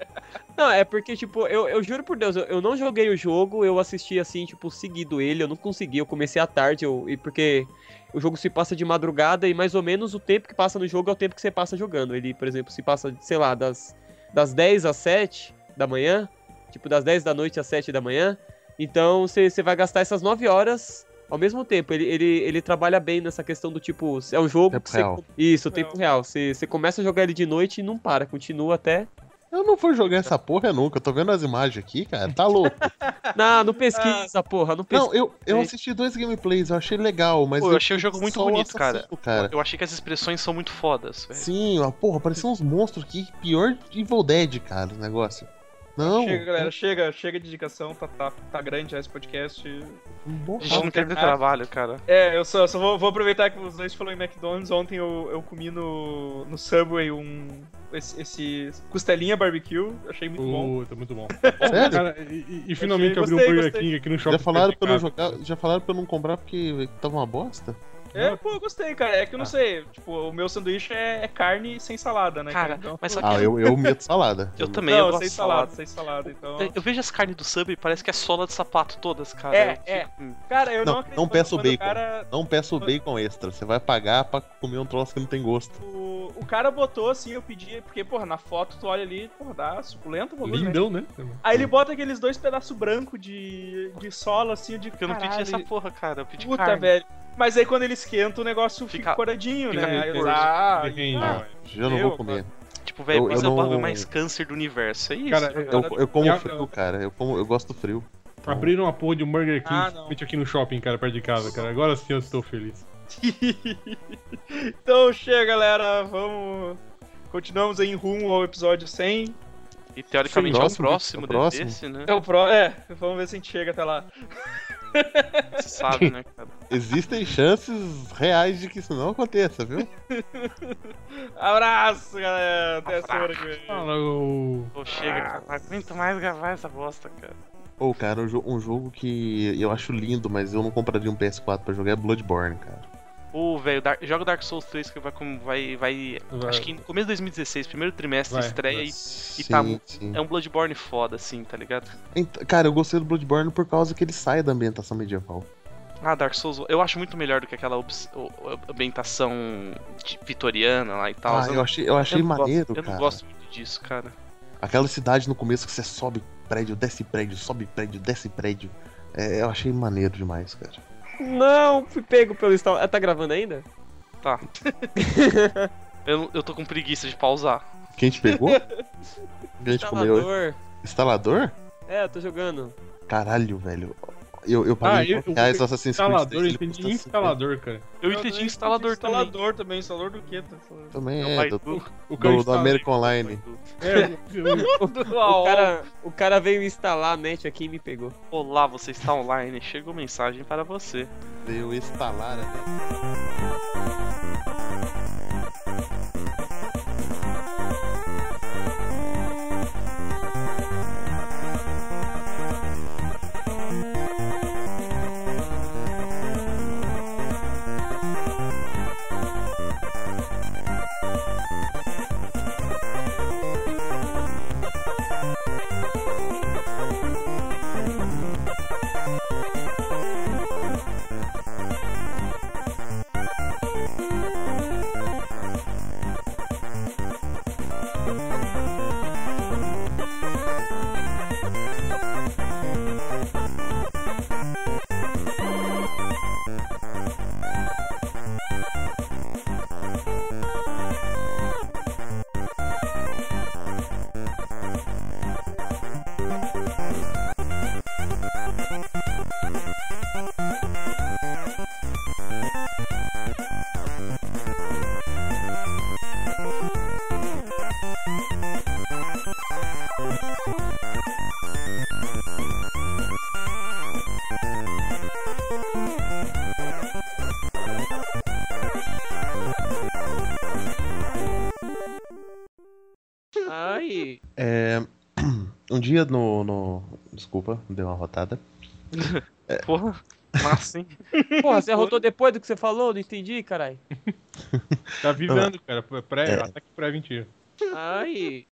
Não, é porque, tipo, eu, eu juro por Deus, eu, eu não joguei o jogo, eu assisti assim, tipo, seguido ele, eu não consegui, eu comecei à tarde, eu, e porque o jogo se passa de madrugada e mais ou menos o tempo que passa no jogo é o tempo que você passa jogando. Ele, por exemplo, se passa, sei lá, das, das 10 às 7 da manhã, tipo, das 10 da noite às 7 da manhã. Então você vai gastar essas 9 horas ao mesmo tempo. Ele, ele, ele trabalha bem nessa questão do tipo, é um jogo Tempo que você. real. Isso, tempo real. Você, você começa a jogar ele de noite e não para, continua até. Eu não vou jogar essa porra nunca. Eu tô vendo as imagens aqui, cara. Tá louco. <laughs> Não, não pesquisa, porra, não pesquisa. Não, eu, eu assisti dois gameplays, eu achei legal, mas. Pô, eu achei o jogo muito bonito, cara. cara. eu achei que as expressões são muito fodas, velho. Sim, ó, porra, parecia uns monstros aqui. Pior de Evil Dead, cara, o negócio. Não. Chega, galera, chega, chega de indicação, tá, tá, tá grande já esse podcast. A gente não quer terminar. trabalho, cara. É, eu só, só vou, vou aproveitar que os dois falaram em McDonald's. Ontem eu, eu comi no, no Subway um. Esse, esse costelinha barbecue, achei muito bom. Puta, muito bom. Sério? Cara, e, e- finalmente abriu um Burger gostei. King aqui no shopping. Já falaram pra não jogar, já falaram pra eu não comprar porque tava uma bosta? É, pô, eu gostei, cara. É que eu não Ah. sei, tipo, o meu sanduíche é, é carne sem salada, né? Cara, Então- mas só que Ah, eu, eu meto salada. eu também, eu Não, gosto sem salada, salada. sem salada, então. Eu- Eu vejo as carnes do sub e parece que é sola de sapato todas, cara. É, Eu é. fico- Cara, eu não, Não, acredito não peça o quando bacon. cara, Não peça o bacon extra. Você vai pagar pra comer um troço que não tem gosto. o, o cara botou assim, eu pedi, porque, porra, na foto tu olha ali, porra, dá suculento o bagulho, né? Lindão, né? Aí ele bota aqueles dois pedaços brancos de, de sola, assim, de Porque eu não pedi essa porra, cara. Eu pedi Puta, carne. velho. Mas aí quando ele esquenta, o negócio fica, Fica- coradinho, fica né? Aí eu, ah, ah? Já não Eu, vou comer. Tipo, velho, Eu- eu esse é o bagulho mais câncer do universo. É isso. Cara, cara. Eu, eu como Eu- frio, cara. Eu, como, eu gosto do frio. Abriram uma porra de um Burger King Ah, aqui no shopping, cara, perto de casa, cara. Agora sim eu estou feliz. <laughs> então chega, galera. Vamos. Continuamos em rumo ao episódio 100. E teoricamente Próximo, é o próximo, é o próximo. desse, né? É o pro... É, vamos ver se a gente chega até lá. Você sabe, né, cara? Existem chances reais de que isso não aconteça, viu? <laughs> Abraço, galera. Até a semana que vem. Falou. Pô, chega, cara. Não aguento mais gravar essa bosta, cara. Ou, cara, um, um jogo que eu acho lindo, mas eu não compraria um PS4 pra jogar é Bloodborne, cara. Ô, velho, joga Dark Souls 3 que vai. vai, vai Vai. Acho que no começo de 2016, primeiro trimestre, Vai, estreia vai. e Sim, tá- sim. é um Bloodborne foda, assim, tá ligado? Ent- Cara, eu gostei do Bloodborne por causa que ele sai da ambientação medieval. Ah, Dark Souls, eu acho muito melhor do que aquela ambientação de- vitoriana lá e tal. Ah, eu achei, eu achei não gosto- maneiro, Eu cara. não gosto muito disso, cara. Aquela cidade no começo que você sobe prédio, desce prédio, sobe prédio, desce prédio. É, eu achei maneiro demais, cara. Não, fui pego pelo instalo. Ah, tá gravando ainda? Tá. <laughs> eu, eu tô com preguiça de pausar. Quem te pegou? <laughs> Quem te comeu? Instalador. Instalador? É, eu tô jogando. Caralho, velho. Eu, eu Ah, paguei eu- R$ reais eu- Assassin's Creed. Instalador, eu entendi custa 50. instalador, cara. Eu entendi instalador também. Instalador também. Instalador do quê? Tá? Também É o é, do, Baidu. O cara do, do instala- American Online. É, <laughs> eu- O cara, o cara veio instalar a net aqui e me pegou. Olá, você está online. Chegou mensagem para você. Veio instalar até. Ai. Dia no, no. Desculpa, deu uma rotada. <laughs> Porra, massa, hein? <laughs> Porra, você arrotou depois do que você falou? Não entendi, caralho. tá vivendo, cara. Pré, É. Ataque pré-mentira. Ai.